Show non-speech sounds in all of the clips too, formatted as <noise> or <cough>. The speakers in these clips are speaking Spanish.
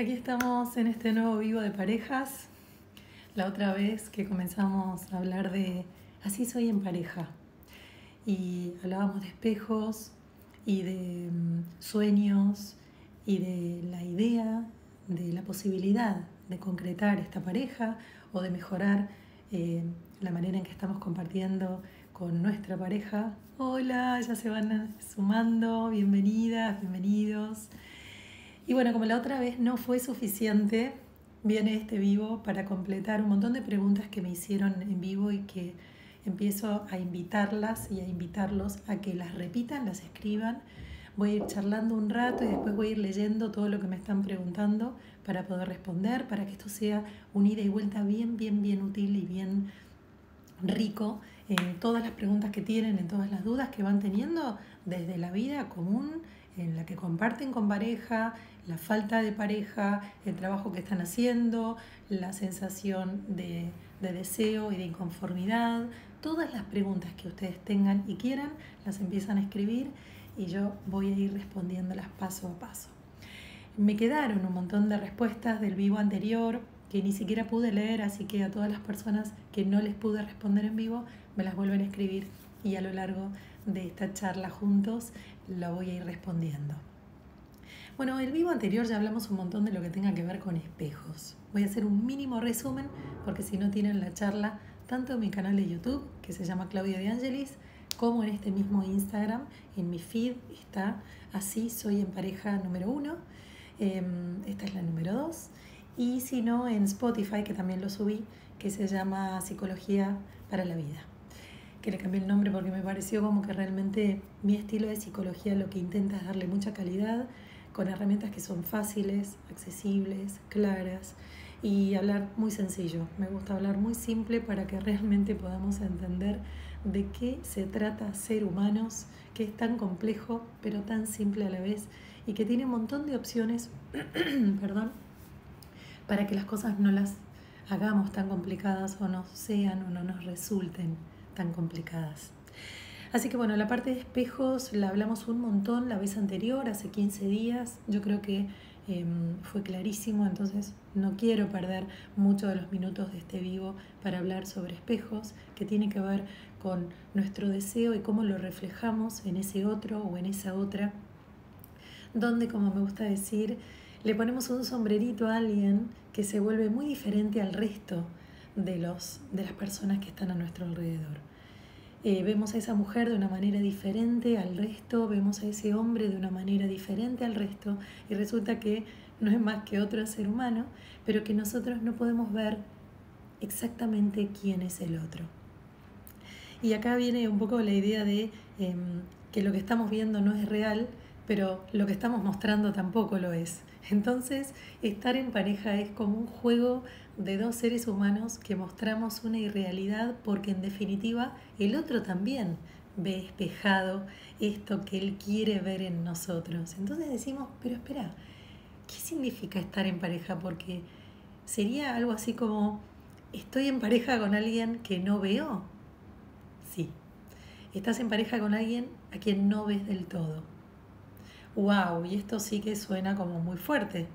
Aquí estamos en este nuevo vivo de parejas. La otra vez que comenzamos a hablar de así soy en pareja y hablábamos de espejos y de mm, sueños y de la idea de la posibilidad de concretar esta pareja o de mejorar eh, la manera en que estamos compartiendo con nuestra pareja. Hola, ya se van sumando, bienvenidas, bienvenidos. Y bueno, como la otra vez no fue suficiente, viene este vivo para completar un montón de preguntas que me hicieron en vivo y que empiezo a invitarlas y a invitarlos a que las repitan, las escriban. Voy a ir charlando un rato y después voy a ir leyendo todo lo que me están preguntando para poder responder, para que esto sea un ida y vuelta bien, bien, bien útil y bien rico en todas las preguntas que tienen, en todas las dudas que van teniendo desde la vida común en la que comparten con pareja, la falta de pareja, el trabajo que están haciendo, la sensación de, deseo y de inconformidad, todas las preguntas que ustedes tengan y quieran, las empiezan a escribir y yo voy a ir respondiéndolas paso a paso. Me quedaron un montón de respuestas del vivo anterior que ni siquiera pude leer, así que a todas las personas que no les pude responder en vivo, me las vuelven a escribir y a lo largo de esta charla juntos la voy a ir respondiendo. Bueno, el vivo anterior ya hablamos un montón de lo que tenga que ver con espejos. Voy a hacer un mínimo resumen porque si no tienen la charla tanto en mi canal de YouTube, que se llama Claudia de Angelis, como en este mismo Instagram, en mi feed está así, soy en pareja número uno, em, esta es la número dos, y si no en Spotify, que también lo subí, que se llama Psicología para la Vida que le cambié el nombre porque me pareció como que realmente mi estilo de psicología lo que intenta es darle mucha calidad con herramientas que son fáciles, accesibles, claras y hablar muy sencillo. Me gusta hablar muy simple para que realmente podamos entender de qué se trata ser humanos, que es tan complejo pero tan simple a la vez y que tiene un montón de opciones, <clears throat> perdón, para que las cosas no las hagamos tan complicadas o no sean o no nos resulten tan complicadas. Así que bueno, la parte de espejos la hablamos un montón la vez anterior, hace 15 días. Yo creo que em, fue clarísimo, entonces no quiero perder mucho de los minutos de este vivo para hablar sobre espejos, que tiene que ver con nuestro deseo y cómo lo reflejamos en ese otro o en esa otra, donde, como me gusta decir, le ponemos un sombrerito a alguien que se vuelve muy diferente al resto de, los, de las personas que están a nuestro alrededor. Eh, vemos a esa mujer de una manera diferente al resto, vemos a ese hombre de una manera diferente al resto y resulta que no es más que otro ser humano, pero que nosotros no podemos ver exactamente quién es el otro. Y acá viene un poco la idea de em, que lo que estamos viendo no es real, pero lo que estamos mostrando tampoco lo es. Entonces, estar en pareja es como un juego de dos seres humanos que mostramos una irrealidad porque en definitiva el otro también ve espejado esto que él quiere ver en nosotros. Entonces decimos, pero espera, ¿qué significa estar en pareja? Porque sería algo así como, ¿estoy en pareja con alguien que no veo? Sí. Estás en pareja con alguien a quien no ves del todo. ¡Wow! Y esto sí que suena como muy fuerte.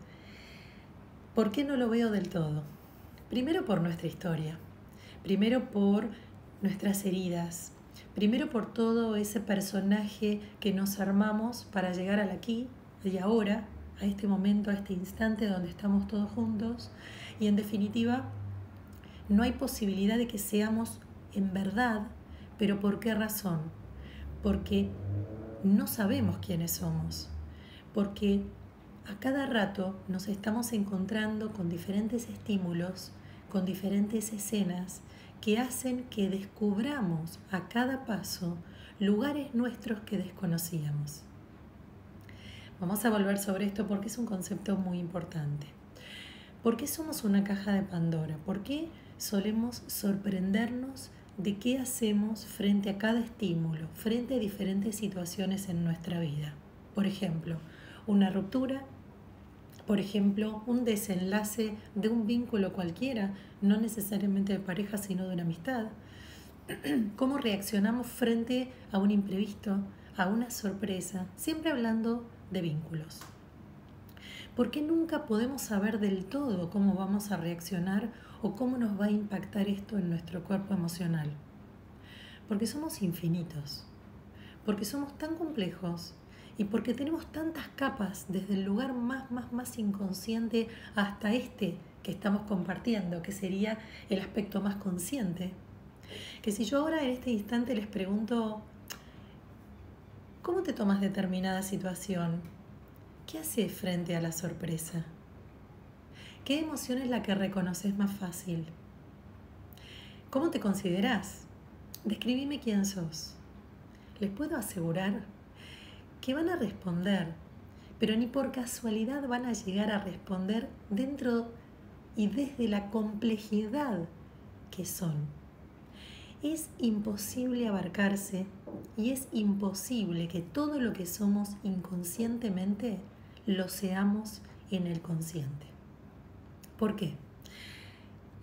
¿Por qué no lo veo del todo? Primero por nuestra historia, primero por nuestras heridas, primero por todo ese personaje que nos armamos para llegar al aquí y ahora, a este momento, a este instante donde estamos todos juntos y en definitiva no hay posibilidad de que seamos en verdad, pero ¿por qué razón? Porque no sabemos quiénes somos, porque a cada rato nos estamos encontrando con diferentes estímulos, con diferentes escenas que hacen que descubramos a cada paso lugares nuestros que desconocíamos. Vamos a volver sobre esto porque es un concepto muy importante. ¿Por qué somos una caja de Pandora? ¿Por qué solemos sorprendernos de qué hacemos frente a cada estímulo, frente a diferentes situaciones en nuestra vida. Por ejemplo, una ruptura, por ejemplo, un desenlace de un vínculo cualquiera, no necesariamente de pareja, sino de una amistad. <clears throat> ¿Cómo reaccionamos frente a un imprevisto, a una sorpresa? Siempre hablando de vínculos. ¿Por qué nunca podemos saber del todo cómo vamos a reaccionar o cómo nos va a impactar esto en nuestro cuerpo emocional? Porque somos infinitos, porque somos tan complejos y porque tenemos tantas capas desde el lugar más, más, más inconsciente hasta este que estamos compartiendo, que sería el aspecto más consciente. Que si yo ahora en este instante les pregunto, ¿cómo te tomas determinada situación? ¿Qué haces frente a la sorpresa? ¿Qué emoción es la que reconoces más fácil? ¿Cómo te consideras? Describime quién sos. Les puedo asegurar que van a responder, pero ni por casualidad van a llegar a responder dentro y desde la complejidad que son. Es imposible abarcarse y es imposible que todo lo que somos inconscientemente lo seamos en el consciente. ¿Por qué?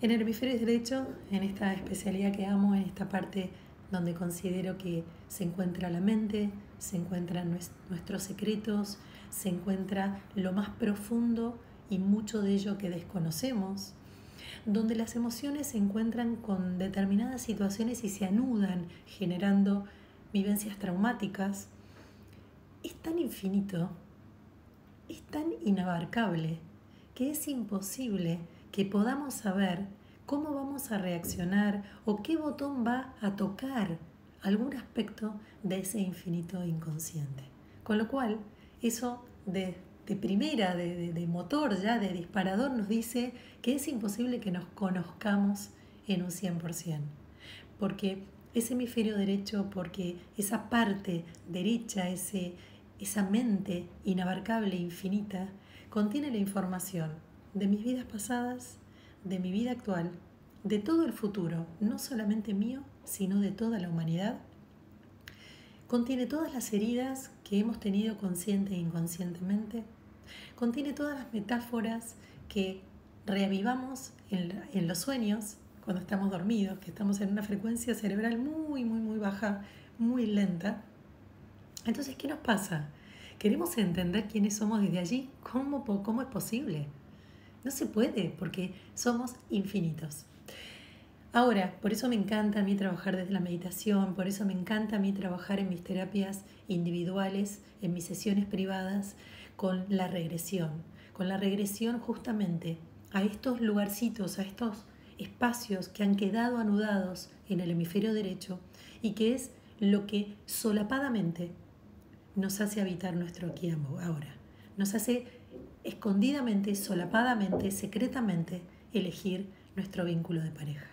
En el hemisferio derecho, en esta especialidad que amo, en esta parte donde considero que se encuentra la mente, se encuentran nuestros secretos, se encuentra lo más profundo y mucho de ello que desconocemos, donde las emociones se encuentran con determinadas situaciones y se anudan generando vivencias traumáticas, es tan infinito, es tan inabarcable, que es imposible que podamos saber cómo vamos a reaccionar o qué botón va a tocar algún aspecto de ese infinito inconsciente. Con lo cual, eso de de primera, de, motor ya, de disparador, nos dice que es imposible que nos conozcamos en un 100%. Porque ese hemisferio derecho, porque esa parte derecha, ese, esa mente inabarcable, infinita, contiene la información de mis vidas pasadas, de mi vida actual, de todo el futuro, no solamente mío, sino de toda la humanidad. Contiene todas las heridas que hemos tenido consciente e inconscientemente. Contiene todas las metáforas que reavivamos en, los sueños cuando estamos dormidos, que estamos en una frecuencia cerebral muy, muy, muy baja, muy lenta. Entonces, ¿qué nos pasa? Queremos entender quiénes somos desde allí. ¿Cómo, cómo es posible? No se puede porque somos infinitos. Ahora, por eso me encanta a mí trabajar desde la meditación, por eso me encanta a mí trabajar en mis terapias individuales, en mis sesiones privadas, con la regresión. Con la regresión justamente a estos lugarcitos, a estos espacios que han quedado anudados en el hemisferio derecho y que es lo que solapadamente nos hace habitar nuestro aquí ahora. Nos hace escondidamente, solapadamente, secretamente elegir nuestro vínculo de pareja.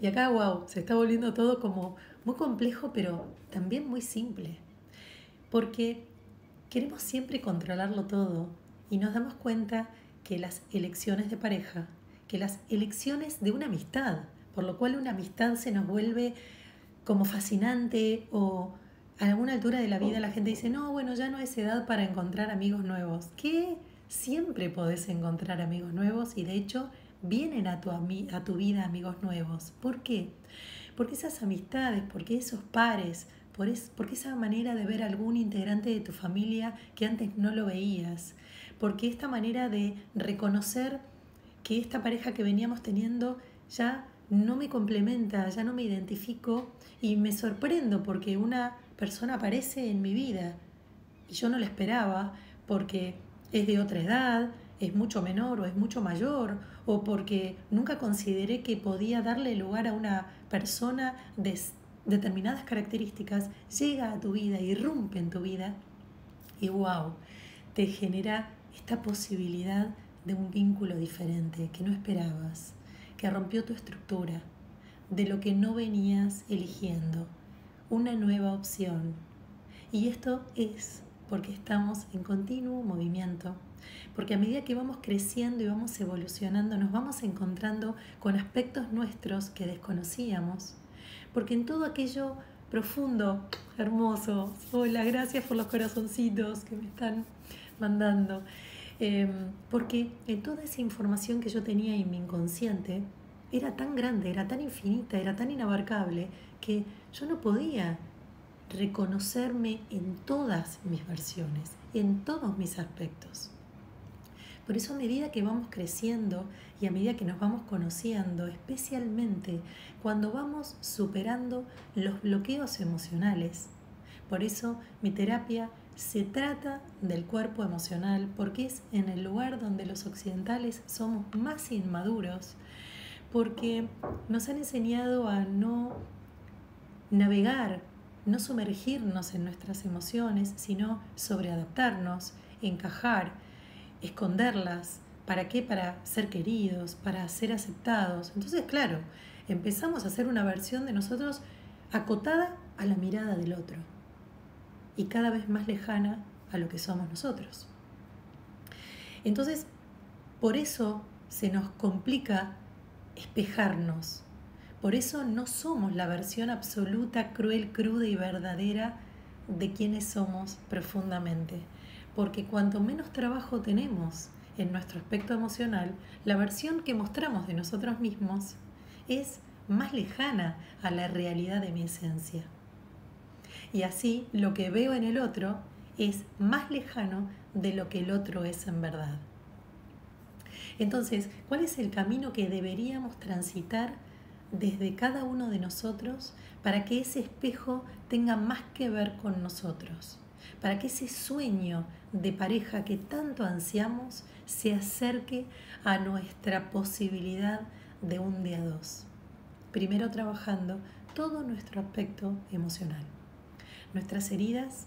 Y acá, wow, se está volviendo todo como muy complejo, pero también muy simple. Porque queremos siempre controlarlo todo y nos damos cuenta que las elecciones de pareja, que las elecciones de una amistad, por lo cual una amistad se nos vuelve como fascinante o a alguna altura de la vida la gente dice, no, bueno, ya no es edad para encontrar amigos nuevos. Que siempre podés encontrar amigos nuevos y de hecho vienen a tu, a tu vida amigos nuevos. ¿Por qué? Porque esas amistades, porque esos pares, por porque esa manera de ver algún integrante de tu familia que antes no lo veías, porque esta manera de reconocer que esta pareja que veníamos teniendo ya no me complementa, ya no me identifico y me sorprendo porque una persona aparece en mi vida y yo no la esperaba porque es de otra edad, es mucho menor o es mucho mayor, o porque nunca consideré que podía darle lugar a una persona de determinadas características, llega a tu vida, irrumpe en tu vida y wow, te genera esta posibilidad de un vínculo diferente que no esperabas, que rompió tu estructura, de lo que no venías eligiendo, una nueva opción. Y esto es porque estamos en continuo movimiento porque a medida que vamos creciendo y vamos evolucionando, nos vamos encontrando con aspectos nuestros que desconocíamos, porque en todo aquello profundo, hermoso, hola, gracias por los corazoncitos que me están mandando, em, porque en toda esa información que yo tenía en mi inconsciente era tan grande, era tan infinita, era tan inabarcable, que yo no podía reconocerme en todas mis versiones, en todos mis aspectos. Por eso a medida que vamos creciendo y a medida que nos vamos conociendo, especialmente cuando vamos superando los bloqueos emocionales, por eso mi terapia se trata del cuerpo emocional porque es en el lugar donde los occidentales somos más inmaduros, porque nos han enseñado a no navegar, no sumergirnos en nuestras emociones, sino sobreadaptarnos, encajar, esconderlas. ¿Para qué? Para ser queridos, para ser aceptados. Entonces, claro, empezamos a hacer una versión de nosotros acotada a la mirada del otro y cada vez más lejana a lo que somos nosotros. Entonces, por eso se nos complica espejarnos. Por eso no somos la versión absoluta, cruel, cruda y verdadera de quienes somos profundamente. Porque cuanto menos trabajo tenemos en nuestro aspecto emocional, la versión que mostramos de nosotros mismos es más lejana a la realidad de mi esencia y así lo que veo en el otro es más lejano de lo que el otro es en verdad. Entonces, ¿cuál es el camino que deberíamos transitar desde cada uno de nosotros para que ese espejo tenga más que ver con nosotros? Para que ese sueño de pareja que tanto ansiamos se acerque a nuestra posibilidad de un día dos. Primero trabajando todo nuestro aspecto emocional nuestras heridas,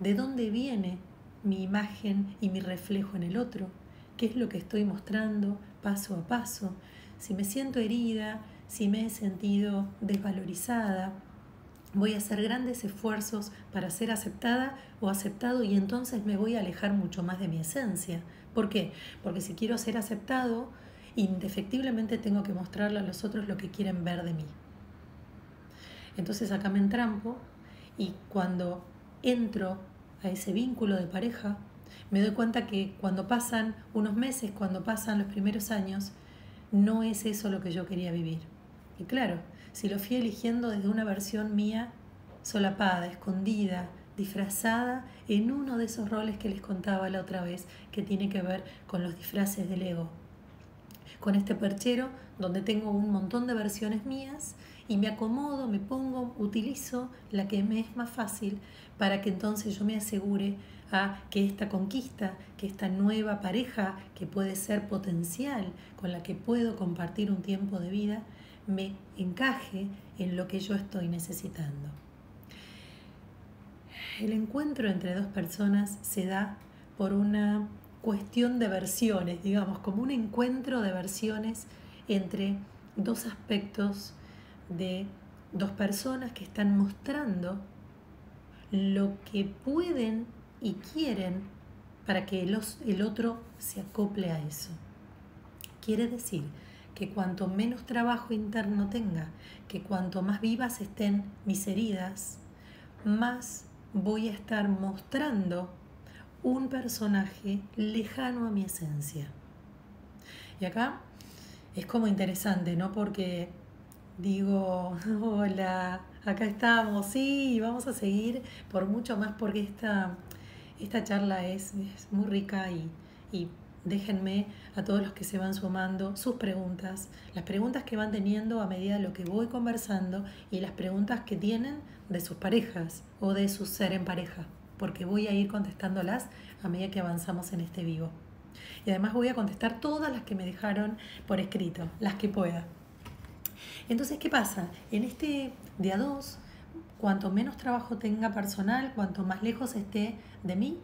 de dónde viene mi imagen y mi reflejo en el otro, qué es lo que estoy mostrando paso a paso, si me siento herida, si me he sentido desvalorizada, voy a hacer grandes esfuerzos para ser aceptada o aceptado y entonces me voy a alejar mucho más de mi esencia. ¿Por qué? Porque si quiero ser aceptado, indefectiblemente tengo que mostrarle a los otros lo que quieren ver de mí. Entonces acá me entrampo y cuando entro a ese vínculo de pareja, me doy cuenta que cuando pasan unos meses, cuando pasan los primeros años, no es eso lo que yo quería vivir. Y claro, si lo fui eligiendo desde una versión mía solapada, escondida, disfrazada en uno de esos roles que les contaba la otra vez, que tiene que ver con los disfraces del ego. Con este perchero donde tengo un montón de versiones mías y me acomodo, me pongo, utilizo la que me es más fácil para que entonces yo me asegure a que esta conquista, que esta nueva pareja que puede ser potencial, con la que puedo compartir un tiempo de vida, me encaje en lo que yo estoy necesitando. El encuentro entre dos personas se da por una cuestión de versiones, digamos, como un encuentro de versiones entre dos aspectos de dos personas que están mostrando lo que pueden y quieren para que el otro se acople a eso. Quiere decir que cuanto menos trabajo interno tenga, que cuanto más vivas estén mis heridas, más voy a estar mostrando un personaje lejano a mi esencia. Y acá es como interesante, ¿no? Porque digo, <laughs> hola, acá estamos, sí, vamos a seguir por mucho más porque esta, esta charla es, muy rica y, y déjenme a todos los que se van sumando sus preguntas, las preguntas que van teniendo a medida de lo que voy conversando y las preguntas que tienen de sus parejas o de su ser en pareja, porque voy a ir contestándolas a medida que avanzamos en este vivo. Y además voy a contestar todas las que me dejaron por escrito, las que pueda. Entonces, ¿qué pasa? En este de a dos, cuanto menos trabajo tenga personal, cuanto más lejos esté de mí,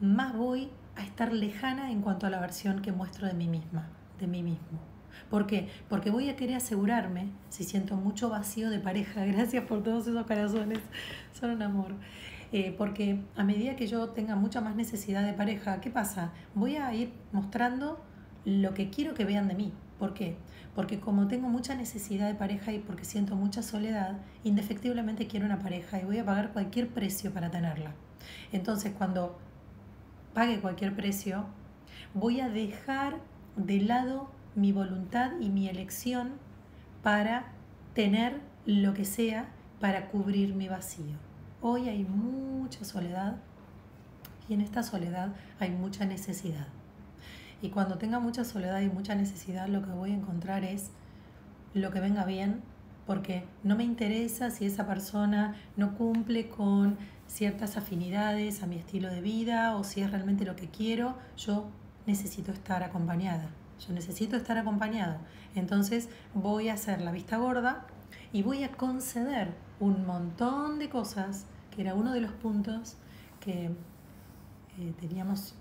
más voy a estar lejana en cuanto a la versión que muestro de mí misma, de mí mismo. ¿Por qué? Porque voy a querer asegurarme, si siento mucho vacío de pareja, <laughs> gracias por todos esos corazones, son un amor. Eh, porque a medida que yo tenga mucha más necesidad de pareja, ¿qué pasa? Voy a ir mostrando lo que quiero que vean de mí. ¿Por qué? Porque como tengo mucha necesidad de pareja y porque siento mucha soledad, indefectiblemente quiero una pareja y voy a pagar cualquier precio para tenerla. Entonces, cuando pague cualquier precio, voy a dejar de lado mi voluntad y mi elección para tener lo que sea para cubrir mi vacío. Hoy hay mucha soledad y en esta soledad hay mucha necesidad. Y cuando tenga mucha soledad y mucha necesidad, lo que voy a encontrar es lo que venga bien, porque no me interesa si esa persona no cumple con ciertas afinidades a mi estilo de vida o si es realmente lo que quiero, yo necesito estar acompañada. Yo necesito estar acompañado. Entonces voy a hacer la vista gorda y voy a conceder un montón de cosas, que era uno de los puntos que eh, teníamos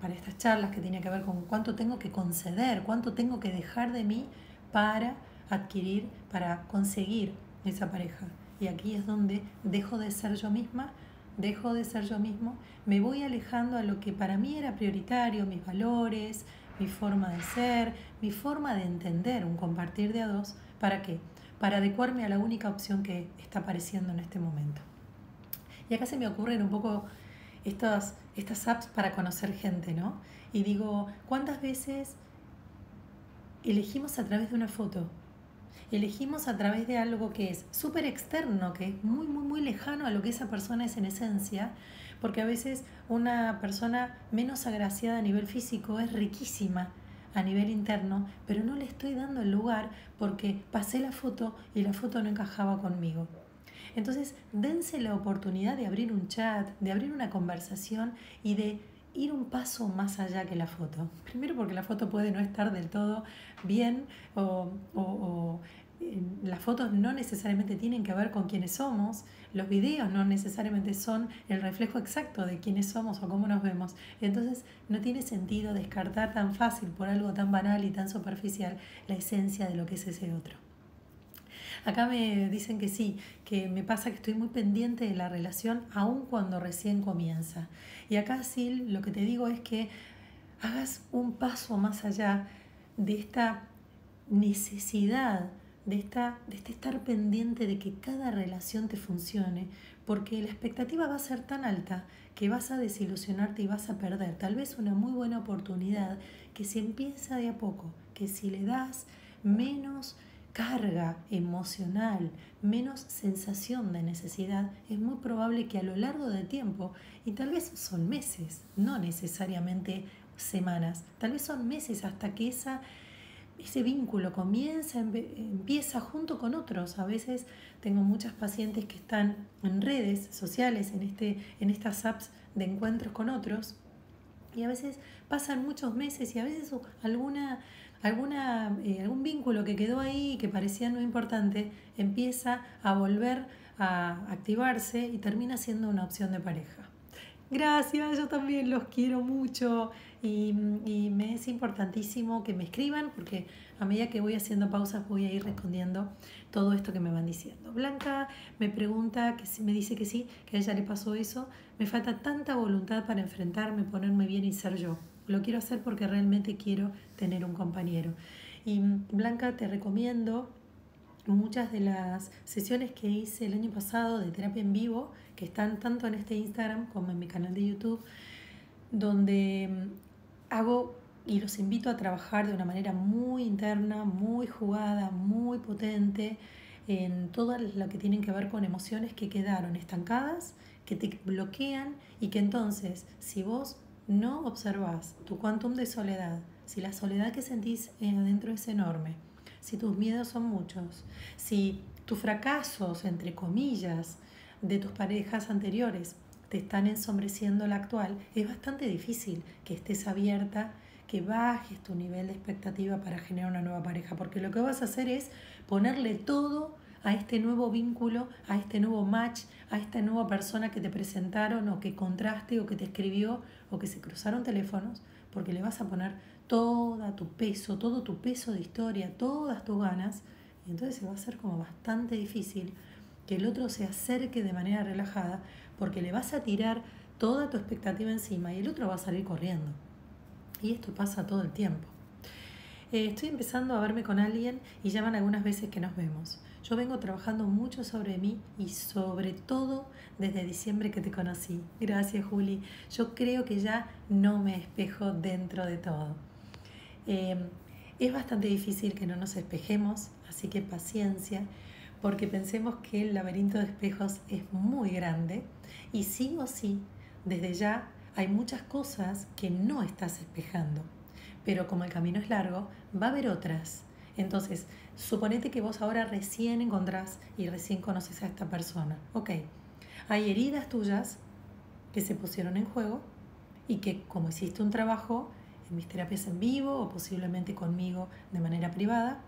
para estas charlas, que tenía que ver con cuánto tengo que conceder, cuánto tengo que dejar de mí para adquirir, para conseguir esa pareja. Y aquí es donde dejo de ser yo misma, dejo de ser yo mismo, me voy alejando a lo que para mí era prioritario, mis valores, mi forma de ser, mi forma de entender un compartir de a dos. ¿Para qué? Para adecuarme a la única opción que está apareciendo en este momento. Y acá se me ocurren un poco estas, estas apps para conocer gente, ¿no? Y digo, ¿cuántas veces elegimos a través de una foto? Elegimos a través de algo que es súper externo, que es muy, muy, muy lejano a lo que esa persona es en esencia, porque a veces una persona menos agraciada a nivel físico es riquísima a nivel interno, pero no le estoy dando el lugar porque pasé la foto y la foto no encajaba conmigo. Entonces, dense la oportunidad de abrir un chat, de abrir una conversación y de ir un paso más allá que la foto. Primero porque la foto puede no estar del todo bien o, o las fotos no necesariamente tienen que ver con quiénes somos, los videos no necesariamente son el reflejo exacto de quiénes somos o cómo nos vemos. Entonces no tiene sentido descartar tan fácil por algo tan banal y tan superficial la esencia de lo que es ese otro. Acá me dicen que sí, que me pasa que estoy muy pendiente de la relación aun cuando recién comienza. Y acá sí, lo que te digo es que hagas un paso más allá de esta necesidad de, esta, de este estar pendiente de que cada relación te funcione, porque la expectativa va a ser tan alta que vas a desilusionarte y vas a perder tal vez una muy buena oportunidad que si empieza de a poco, que si le das menos carga emocional, menos sensación de necesidad, es muy probable que a lo largo del tiempo, y tal vez son meses, no necesariamente semanas, tal vez son meses hasta que esa ese vínculo comienza, empieza junto con otros. A veces tengo muchas pacientes que están en redes sociales, en, este, en estas apps de encuentros con otros, y a veces pasan muchos meses y a veces alguna, alguna, eh, algún vínculo que quedó ahí que parecía no importante empieza a volver a activarse y termina siendo una opción de pareja. Gracias, yo también los quiero mucho y, me es importantísimo que me escriban porque a medida que voy haciendo pausas voy a ir respondiendo todo esto que me van diciendo. Blanca me pregunta, que me dice que sí, que a ella le pasó eso. Me falta tanta voluntad para enfrentarme, ponerme bien y ser yo. Lo quiero hacer porque realmente quiero tener un compañero. Y Blanca, te recomiendo muchas de las sesiones que hice el año pasado de terapia en vivo, que están tanto en este Instagram como en mi canal de YouTube, donde mm, hago y los invito a trabajar de una manera muy interna, muy jugada, muy potente en todo lo que tienen que ver con emociones que quedaron estancadas, que te bloquean y que entonces si vos no observás tu quantum de soledad, si la soledad que sentís adentro es enorme, si tus miedos son muchos, si tus fracasos, entre comillas, de tus parejas anteriores te están ensombreciendo la actual, es bastante difícil que estés abierta, que bajes tu nivel de expectativa para generar una nueva pareja, porque lo que vas a hacer es ponerle todo a este nuevo vínculo, a este nuevo match, a esta nueva persona que te presentaron o que contraste o que te escribió o que se cruzaron teléfonos, porque le vas a poner todo tu peso, todo tu peso de historia, todas tus ganas, y entonces va a hacer como bastante difícil que el otro se acerque de manera relajada, porque le vas a tirar toda tu expectativa encima y el otro va a salir corriendo. Y esto pasa todo el tiempo. Eh, estoy empezando a verme con alguien y llaman algunas veces que nos vemos. Yo vengo trabajando mucho sobre mí y sobre todo desde diciembre que te conocí. Gracias, Juli. Yo creo que ya no me espejo dentro de todo. Em, es bastante difícil que no nos espejemos, así que paciencia, porque pensemos que el laberinto de espejos es muy grande y sí o sí, desde ya hay muchas cosas que no estás espejando. pero como el camino es largo, va a haber otras. Entonces, suponete que vos ahora recién encontrás y recién conoces a esta persona. Ok, hay heridas tuyas que se pusieron en juego y que como hiciste un trabajo en mis terapias en vivo o posiblemente conmigo de manera privada,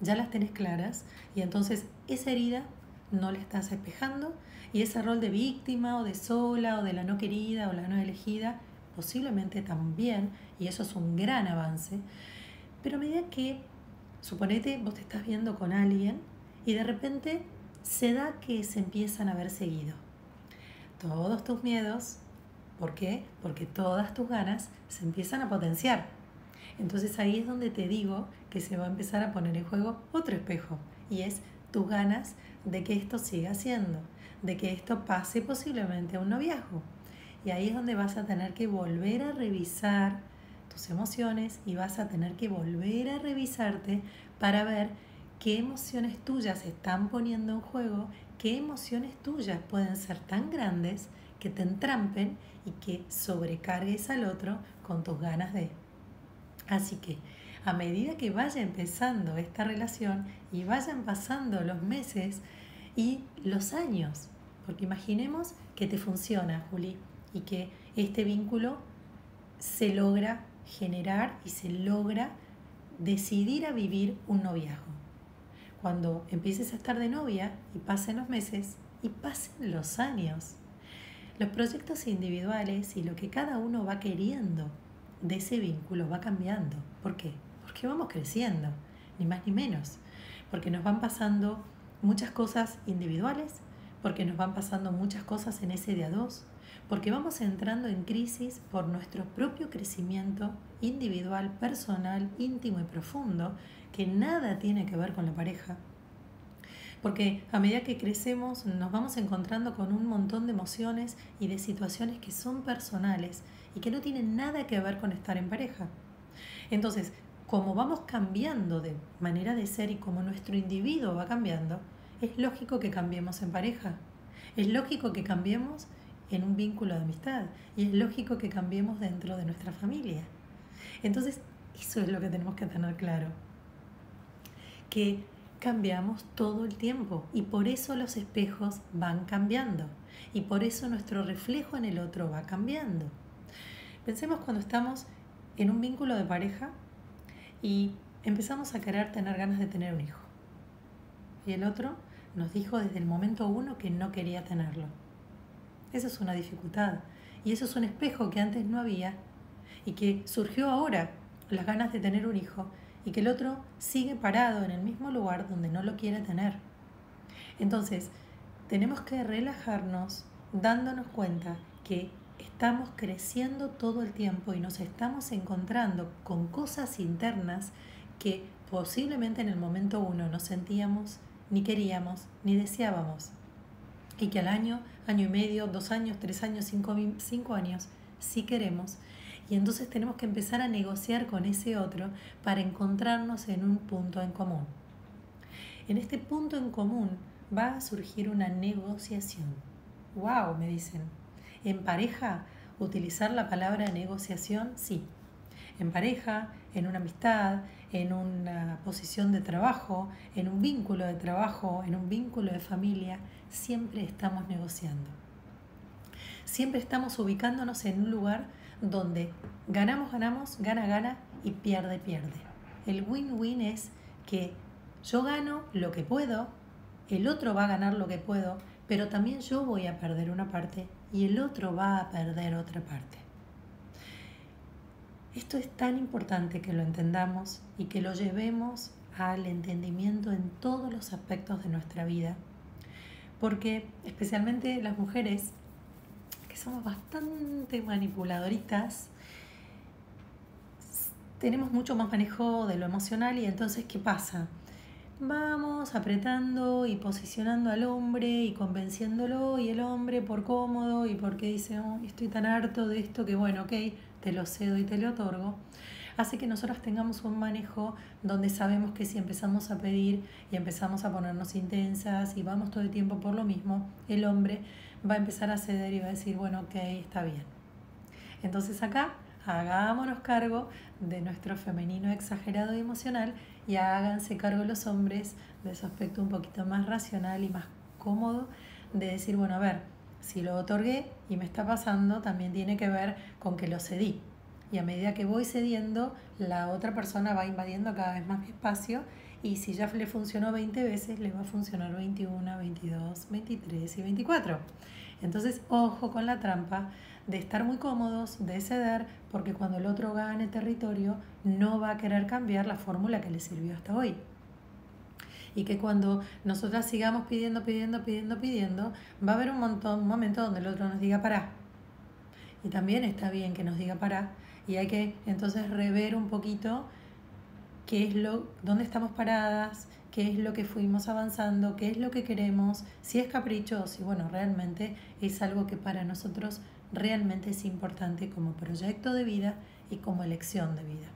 ya las tenés claras y entonces esa herida no la estás espejando y ese rol de víctima o de sola o de la no querida o la no elegida posiblemente también, y eso es un gran avance, pero a medida que, suponete, vos te estás viendo con alguien y de repente se da que se empiezan a ver seguido. Todos tus miedos, ¿por qué? Porque todas tus ganas se empiezan a potenciar. Entonces ahí es donde te digo que se va a empezar a poner en juego otro espejo y es tus ganas de que esto siga siendo, de que esto pase posiblemente a un noviazgo. Y ahí es donde vas a tener que volver a revisar tus emociones y vas a tener que volver a revisarte para ver qué emociones tuyas están poniendo en juego, qué emociones tuyas pueden ser tan grandes que te entrampen y que sobrecargues al otro con tus ganas de. Así que a medida que vaya empezando esta relación y vayan pasando los meses y los años, porque imaginemos que te funciona, Juli, y que este vínculo se logra generar y se logra decidir a vivir un noviazgo. Cuando empieces a estar de novia y pasen los meses y pasen los años, los proyectos individuales y lo que cada uno va queriendo de ese vínculo va cambiando. ¿Por qué? Porque vamos creciendo, ni más ni menos. Porque nos van pasando muchas cosas individuales, porque nos van pasando muchas cosas en ese de a dos, porque vamos entrando en crisis por nuestro propio crecimiento individual, personal, íntimo y profundo, que nada tiene que ver con la pareja. Porque a medida que crecemos nos vamos encontrando con un montón de emociones y de situaciones que son personales y que no tienen nada que ver con estar en pareja. Entonces, como vamos cambiando de manera de ser y como nuestro individuo va cambiando, es lógico que cambiemos en pareja. Es lógico que cambiemos en un vínculo de amistad y es lógico que cambiemos dentro de nuestra familia. Entonces, eso es lo que tenemos que tener claro, que cambiamos todo el tiempo y por eso los espejos van cambiando y por eso nuestro reflejo en el otro va cambiando. Pensemos cuando estamos en un vínculo de pareja y empezamos a querer tener ganas de tener un hijo. Y el otro nos dijo desde el momento uno que no quería tenerlo. Esa es una dificultad. Y eso es un espejo que antes no había y que surgió ahora, las ganas de tener un hijo, y que el otro sigue parado en el mismo lugar donde no lo quiere tener. Entonces, tenemos que relajarnos dándonos cuenta que estamos creciendo todo el tiempo y nos estamos encontrando con cosas internas que posiblemente en el momento uno no sentíamos, ni queríamos, ni deseábamos y que al año, año y medio, dos años, tres años, cinco, cinco años, sí queremos. Y entonces tenemos que empezar a negociar con ese otro para encontrarnos en un punto en común. En este punto en común va a surgir una negociación. ¡Wow! Me dicen. En pareja, utilizar la palabra negociación, sí. En pareja, en una amistad, en una posición de trabajo, en un vínculo de trabajo, en un vínculo de familia, siempre estamos negociando. Siempre estamos ubicándonos en un lugar donde ganamos, ganamos, gana, gana y pierde, pierde. El win-win es que yo gano lo que puedo, el otro va a ganar lo que puedo, pero también yo voy a perder una parte y el otro va a perder otra parte. Esto es tan importante que lo entendamos y que lo llevemos al entendimiento en todos los aspectos de nuestra vida porque especialmente las mujeres, que somos bastante manipuladoritas, tenemos mucho más manejo de lo emocional y entonces, ¿qué pasa? Vamos apretando y posicionando al hombre y convenciéndolo y el hombre por cómodo y porque dice, oh, estoy tan harto de esto que bueno, ok, te lo cedo y te lo otorgo hace que nosotros tengamos un manejo donde sabemos que si empezamos a pedir y empezamos a ponernos intensas y vamos todo el tiempo por lo mismo, el hombre va a empezar a ceder y va a decir, bueno, ok, está bien. Entonces acá hagámonos cargo de nuestro femenino exagerado y emocional y háganse cargo los hombres de su aspecto un poquito más racional y más cómodo de decir, bueno, a ver, si lo otorgué y me está pasando, también tiene que ver con que lo cedí. Y a medida que voy cediendo, la otra persona va invadiendo cada vez más mi espacio y si ya le funcionó 20 veces, le va a funcionar 21, 22, 23 y 24. Entonces, ojo con la trampa de estar muy cómodos, de ceder, porque cuando el otro gane territorio, no va a querer cambiar la fórmula que le sirvió hasta hoy. Y que cuando nosotras sigamos pidiendo, pidiendo, pidiendo, pidiendo, va a haber un montón, un momento donde el otro nos diga para. Y también está bien que nos diga para. Y hay que entonces rever un poquito qué es lo, dónde estamos paradas, qué es lo que fuimos avanzando, qué es lo que queremos, si es capricho o si, bueno, realmente es algo que para nosotros realmente es importante como proyecto de vida y como elección de vida.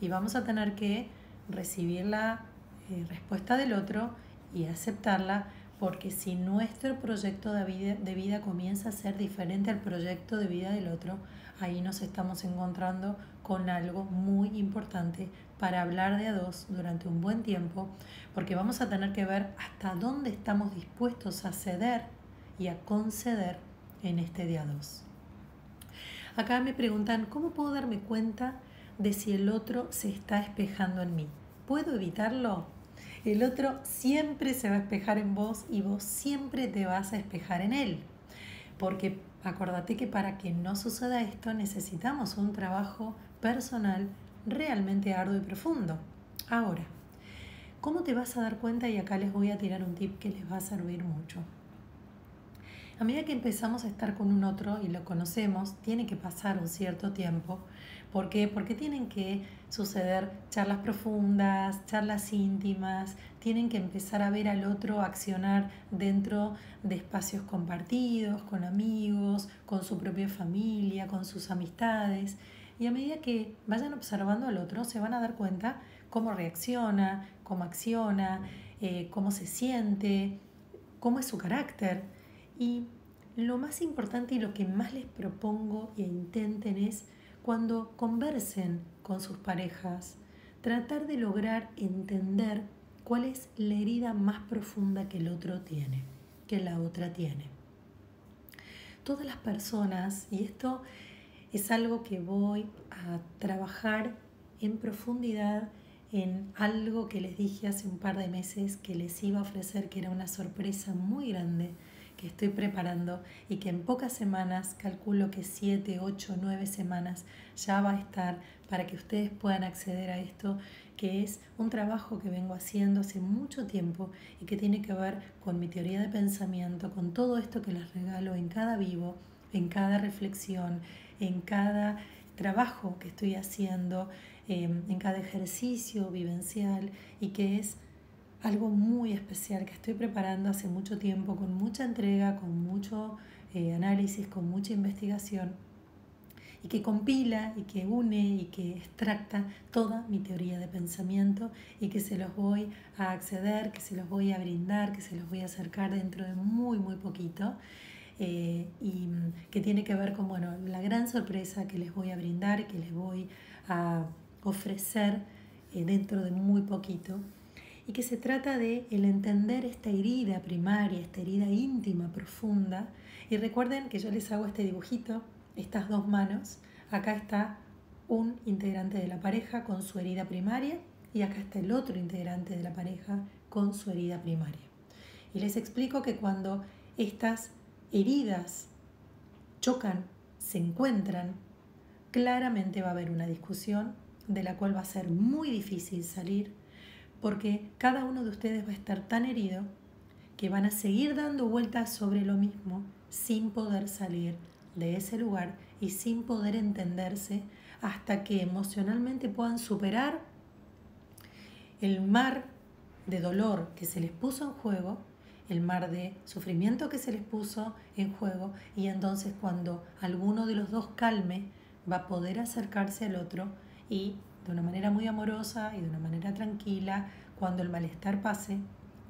Y vamos a tener que recibir la eh, respuesta del otro y aceptarla porque si nuestro proyecto de vida, de vida comienza a ser diferente al proyecto de vida del otro, ahí nos estamos encontrando con algo muy importante para hablar de a dos durante un buen tiempo, porque vamos a tener que ver hasta dónde estamos dispuestos a ceder y a conceder en este día 2. Acá me preguntan, ¿cómo puedo darme cuenta de si el otro se está espejando en mí? ¿Puedo evitarlo? El otro siempre se va a espejar en vos y vos siempre te vas a espejar en él. Porque acordate que para que no suceda esto necesitamos un trabajo personal realmente arduo y profundo. Ahora, ¿cómo te vas a dar cuenta? Y acá les voy a tirar un tip que les va a servir mucho. A medida que empezamos a estar con un otro y lo conocemos, tiene que pasar un cierto tiempo. ¿Por qué? Porque tienen que suceder charlas profundas, charlas íntimas, tienen que empezar a ver al otro accionar dentro de espacios compartidos, con amigos, con su propia familia, con sus amistades. Y a medida que vayan observando al otro, se van a dar cuenta cómo reacciona, cómo acciona, eh, cómo se siente, cómo es su carácter. Y lo más importante y lo que más les propongo e intenten es cuando conversen con sus parejas, tratar de lograr entender cuál es la herida más profunda que el otro tiene, que la otra tiene. Todas las personas, y esto es algo que voy a trabajar en profundidad en algo que les dije hace un par de meses que les iba a ofrecer, que era una sorpresa muy grande que estoy preparando y que en pocas semanas, calculo que 7, 8, 9 semanas, ya va a estar para que ustedes puedan acceder a esto, que es un trabajo que vengo haciendo hace mucho tiempo y que tiene que ver con mi teoría de pensamiento, con todo esto que les regalo en cada vivo, en cada reflexión, en cada trabajo que estoy haciendo, em, en cada ejercicio vivencial y que es algo muy especial que estoy preparando hace mucho tiempo, con mucha entrega, con mucho eh, análisis, con mucha investigación, y que compila y que une y que extracta toda mi teoría de pensamiento y que se los voy a acceder, que se los voy a brindar, que se los voy a acercar dentro de muy, muy poquito. Eh, y que tiene que ver con bueno, la gran sorpresa que les voy a brindar, que les voy a ofrecer eh, dentro de muy poquito y que se trata de el entender esta herida primaria, esta herida íntima, profunda. Y recuerden que yo les hago este dibujito, estas dos manos. Acá está un integrante de la pareja con su herida primaria y acá está el otro integrante de la pareja con su herida primaria. Y les explico que cuando estas heridas chocan, se encuentran, claramente va a haber una discusión de la cual va a ser muy difícil salir porque cada uno de ustedes va a estar tan herido que van a seguir dando vueltas sobre lo mismo sin poder salir de ese lugar y sin poder entenderse hasta que emocionalmente puedan superar el mar de dolor que se les puso en juego, el mar de sufrimiento que se les puso en juego y entonces cuando alguno de los dos calme va a poder acercarse al otro y de una manera muy amorosa y de una manera tranquila, cuando el malestar pase,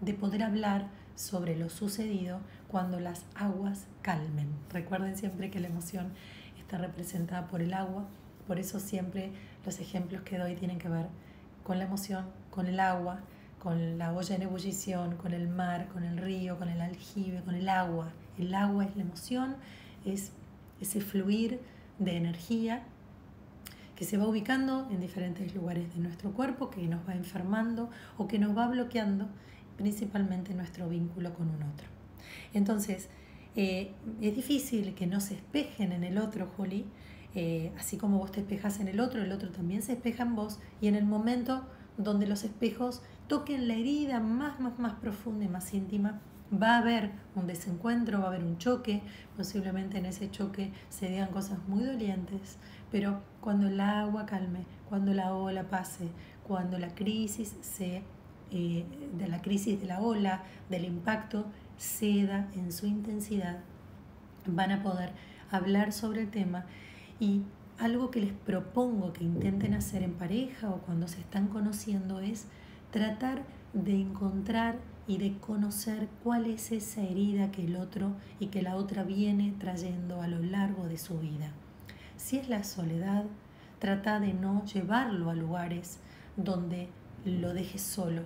de poder hablar sobre lo sucedido cuando las aguas calmen. Recuerden siempre que la emoción está representada por el agua, Por eso siempre los ejemplos que doy tienen que ver con la emoción, con el agua, con la olla en ebullición, con el mar, con el río, con el aljibe, con el agua. El agua es la emoción, es ese fluir de energía que se va ubicando en diferentes lugares de nuestro cuerpo, que nos va enfermando o que nos va bloqueando principalmente nuestro vínculo con un otro. Entonces, eh, es difícil que no se espejen en el otro, Juli, eh, así como vos te espejas en el otro, el otro también se espeja en vos. Y en el momento donde los espejos toquen la herida más, más, más profunda y más íntima, va a haber un desencuentro, va a haber un choque, posiblemente en ese choque se digan cosas muy dolientes, pero cuando el agua calme, cuando la ola pase, cuando la crisis se, eh, de la crisis de la ola, del impacto, ceda en su intensidad, van a poder hablar sobre el tema y algo que les propongo que intenten hacer en pareja o cuando se están conociendo es tratar de encontrar y de conocer cuál es esa herida que el otro y que la otra viene trayendo a lo largo de su vida. Si es la soledad, trata de no llevarlo a lugares donde lo dejes solo.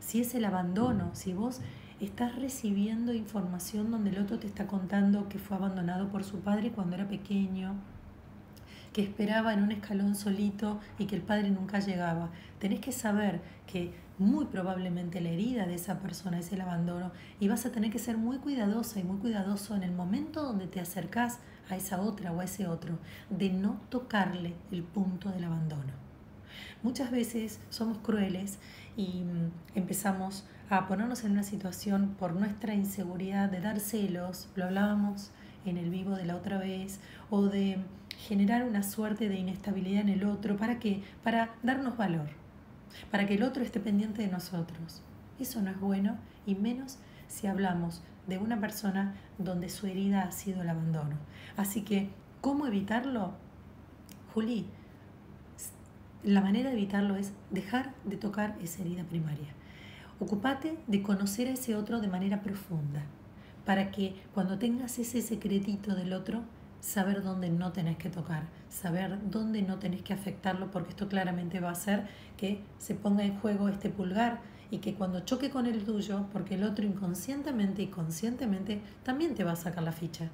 Si es el abandono, si vos estás recibiendo información donde el otro te está contando que fue abandonado por su padre cuando era pequeño, que esperaba en un escalón solito y que el padre nunca llegaba. Tenés que saber que muy probablemente la herida de esa persona es el abandono y vas a tener que ser muy cuidadosa y muy cuidadoso en el momento donde te acercás a esa otra o a ese otro, de no tocarle el punto del abandono. Muchas veces somos crueles y mm, empezamos a ponernos en una situación por nuestra inseguridad de dar celos, lo hablábamos en el vivo de la otra vez, o de generar una suerte de inestabilidad en el otro. ¿Para qué? Para darnos valor, para que el otro esté pendiente de nosotros. Eso no es bueno y menos si hablamos de una persona donde su herida ha sido el abandono. Así que, ¿cómo evitarlo? Juli, la manera de evitarlo es dejar de tocar esa herida primaria. Ocupate de conocer a ese otro de manera profunda, para que cuando tengas ese secretito del otro, saber dónde no tenés que tocar, saber dónde no tenés que afectarlo, porque esto claramente va a hacer que se ponga en juego este pulgar y que cuando choque con el tuyo, porque el otro inconscientemente y conscientemente también te va a sacar la ficha.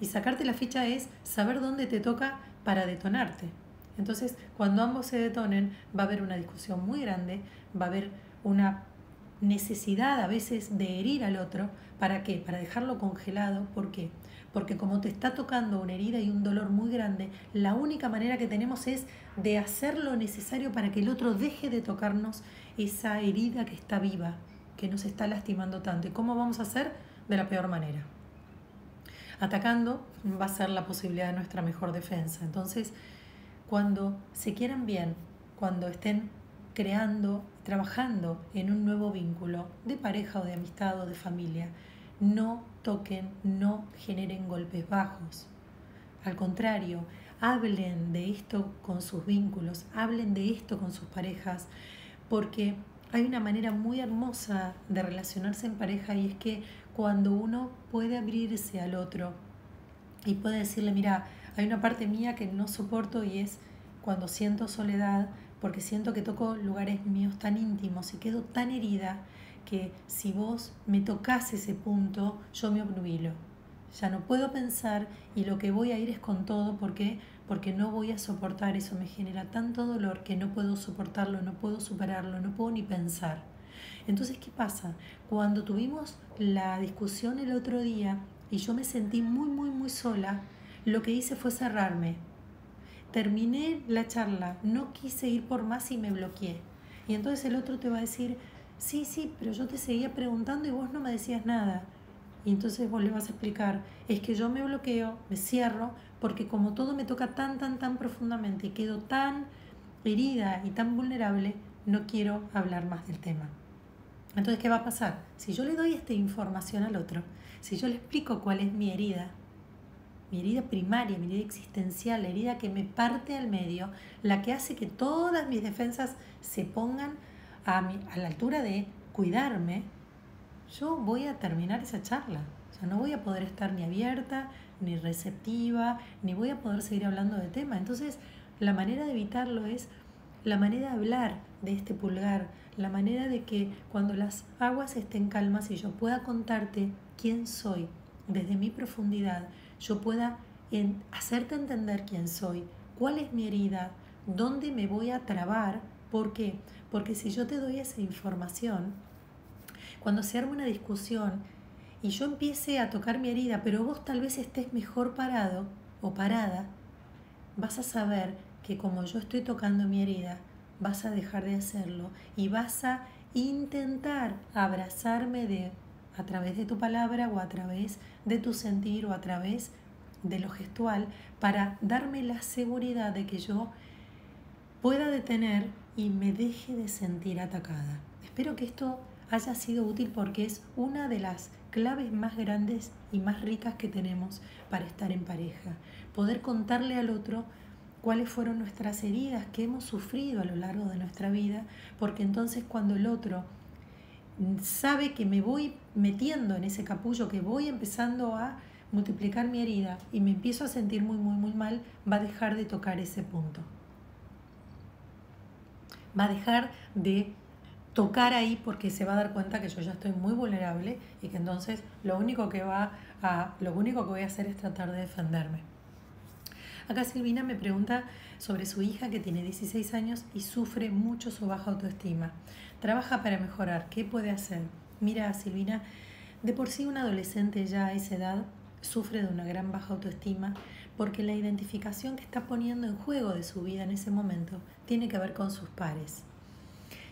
Y sacarte la ficha es saber dónde te toca para detonarte. Entonces, cuando ambos se detonen, va a haber una discusión muy grande, va a haber una necesidad a veces de herir al otro. ¿Para qué? Para dejarlo congelado. ¿Por qué? porque como te está tocando una herida y un dolor muy grande, la única manera que tenemos es de hacer lo necesario para que el otro deje de tocarnos esa herida que está viva, que nos está lastimando tanto. ¿Y cómo vamos a hacer? De la peor manera. Atacando va a ser la posibilidad de nuestra mejor defensa. Entonces, cuando se quieran bien, cuando estén creando, trabajando en un nuevo vínculo de pareja o de amistad o de familia, no toquen, no generen golpes bajos. Al contrario, hablen de esto con sus vínculos, hablen de esto con sus parejas, porque hay una manera muy hermosa de relacionarse en pareja y es que cuando uno puede abrirse al otro y puede decirle, mira, hay una parte mía que no soporto y es cuando siento soledad, porque siento que toco lugares míos tan íntimos y quedo tan herida que si vos me tocas ese punto, yo me obnubilo. Ya no puedo pensar y lo que voy a ir es con todo porque porque no voy a soportar eso, me genera tanto dolor que no puedo soportarlo, no puedo superarlo, no puedo ni pensar. Entonces, ¿qué pasa? Cuando tuvimos la discusión el otro día y yo me sentí muy, muy, muy sola, lo que hice fue cerrarme. Terminé la charla, no quise ir por más y me bloqueé. Y entonces el otro te va a decir, sí, sí, pero yo te seguía preguntando y vos no me decías nada. Y entonces vos le vas a explicar, es que yo me bloqueo, me cierro, porque como todo me toca tan, tan, tan profundamente y quedo tan herida y tan vulnerable, no quiero hablar más del tema. Entonces, ¿qué va a pasar? Si yo le doy esta información al otro, si yo le explico cuál es mi herida, mi herida primaria, mi herida existencial, la herida que me parte al medio, la que hace que todas mis defensas se pongan a, a la altura de cuidarme, yo voy a terminar esa charla. O sea, no voy a poder estar ni abierta, ni receptiva, ni voy a poder seguir hablando de tema. Entonces, La manera de evitarlo es la manera de hablar de este pulgar, la manera de que cuando las aguas estén calmas y yo pueda contarte quién soy desde mi profundidad, yo pueda hacerte entender quién soy, cuál es mi herida, dónde me voy a trabar, ¿por qué? Porque si yo te doy esa información, cuando se arma una discusión y yo empiece a tocar mi herida, pero vos tal vez estés mejor parado o parada, vas a saber que como yo estoy tocando mi herida, vas a dejar de hacerlo y vas a intentar abrazarme de a través de tu palabra o a través de tu sentir o a través de lo gestual para darme la seguridad de que yo pueda detener y me deje de sentir atacada. Espero que esto haya sido útil porque es una de las claves más grandes y más ricas que tenemos para estar en pareja. Poder contarle al otro cuáles fueron nuestras heridas que hemos sufrido a lo largo de nuestra vida, porque entonces cuando el otro sabe que me voy metiendo en ese capullo, que voy empezando a multiplicar mi herida y me empiezo a sentir muy, muy, muy mal, va a dejar de tocar ese punto. Va a dejar de tocar ahí porque se va a dar cuenta que yo ya estoy muy vulnerable y que entonces lo único que va a lo único que voy a hacer es tratar de defenderme. Acá Silvina me pregunta sobre su hija que tiene 16 años y sufre mucho su baja autoestima. Trabaja para mejorar. ¿Qué puede hacer? Mira, Silvina, de por sí un adolescente ya a esa edad sufre de una gran baja autoestima porque la identificación que está poniendo en juego de su vida en ese momento tiene que ver con sus pares.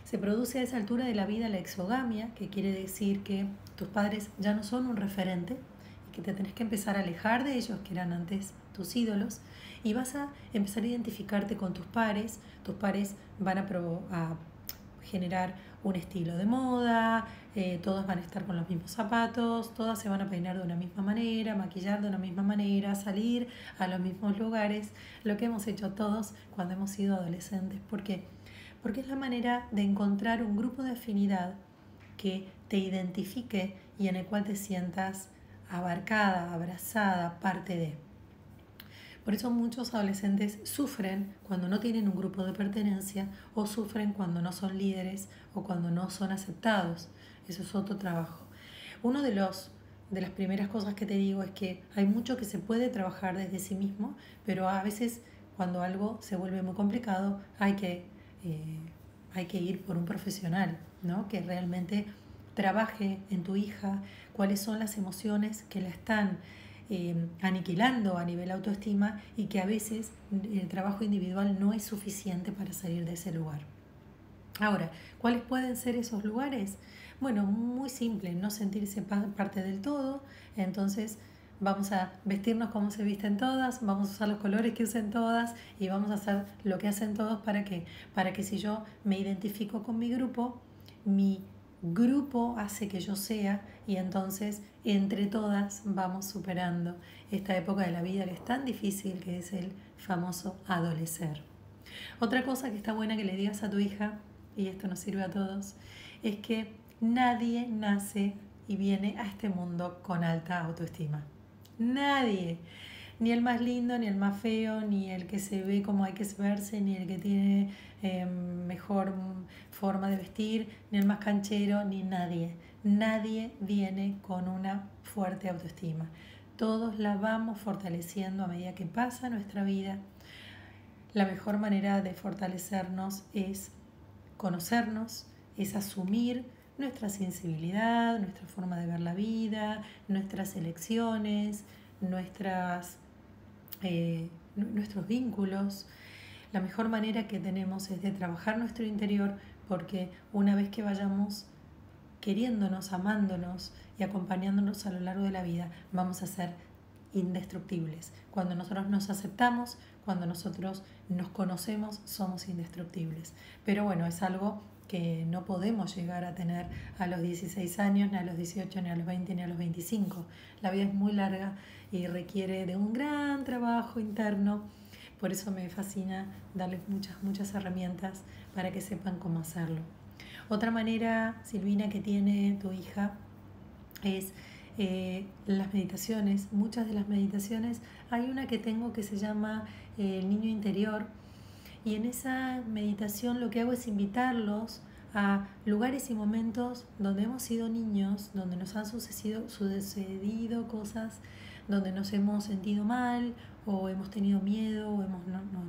Se produce a esa altura de la vida la exogamia, que quiere decir que tus padres ya no son un referente y que te tenés que empezar a alejar de ellos, que eran antes tus ídolos, y vas a empezar a identificarte con tus pares. Tus pares van a, a generar un estilo de moda, eh, todos van a estar con los mismos zapatos, todas se van a peinar de una misma manera, maquillar de una misma manera, salir a los mismos lugares, lo que hemos hecho todos cuando hemos sido adolescentes. ¿Por qué? Porque es la manera de encontrar un grupo de afinidad que te identifique y en el cual te sientas abarcada, abrazada, parte de. Por eso muchos adolescentes sufren cuando no tienen un grupo de pertenencia o sufren cuando no son líderes o cuando no son aceptados. Eso es otro trabajo. Uno de los de las primeras cosas que te digo es que hay mucho que se puede trabajar desde sí mismo, pero a veces cuando algo se vuelve muy complicado hay que, eh, hay que ir por un profesional, ¿no? que realmente trabaje en tu hija cuáles son las emociones que la están eh, aniquilando a nivel autoestima y que a veces el trabajo individual no es suficiente para salir de ese lugar. Ahora, ¿cuáles pueden ser esos lugares? Bueno, muy simple, no sentirse parte del todo, entonces vamos a vestirnos como se visten todas, vamos a usar los colores que usen todas y vamos a hacer lo que hacen todos para que, para que si yo me identifico con mi grupo, mi grupo hace que yo sea y entonces entre todas vamos superando esta época de la vida que es tan difícil que es el famoso adolecer. Otra cosa que está buena que le digas a tu hija, y esto nos sirve a todos, es que nadie nace y viene a este mundo con alta autoestima. Nadie ni el más lindo, ni el más feo, ni el que se ve como hay que verse, ni el que tiene em, mejor forma de vestir, ni el más canchero, ni nadie. Nadie viene con una fuerte autoestima. Todos la vamos fortaleciendo a medida que pasa nuestra vida. La mejor manera de fortalecernos es conocernos, es asumir nuestra sensibilidad, nuestra forma de ver la vida, nuestras elecciones, nuestras eh, nuestros vínculos. La mejor manera que tenemos es de trabajar nuestro interior porque una vez que vayamos queriéndonos, amándonos y acompañándonos a lo largo de la vida, vamos a ser indestructibles. Cuando nosotros nos aceptamos, cuando nosotros nos conocemos, somos indestructibles. Pero bueno, es algo que no podemos llegar a tener a los 16 años, ni a los 18, ni a los 20, ni a los 25. La vida es muy larga y requiere de un gran trabajo interno. Por eso me fascina darles muchas, muchas herramientas para que sepan cómo hacerlo. Otra manera, Silvina, que tiene tu hija es eh, las meditaciones. Muchas de las meditaciones, hay una que tengo que se llama eh, El niño interior, Y en esa meditación lo que hago es invitarlos a lugares y momentos donde hemos sido niños, donde nos han sucedido, sucedido cosas, donde nos hemos sentido mal o hemos tenido miedo o hemos,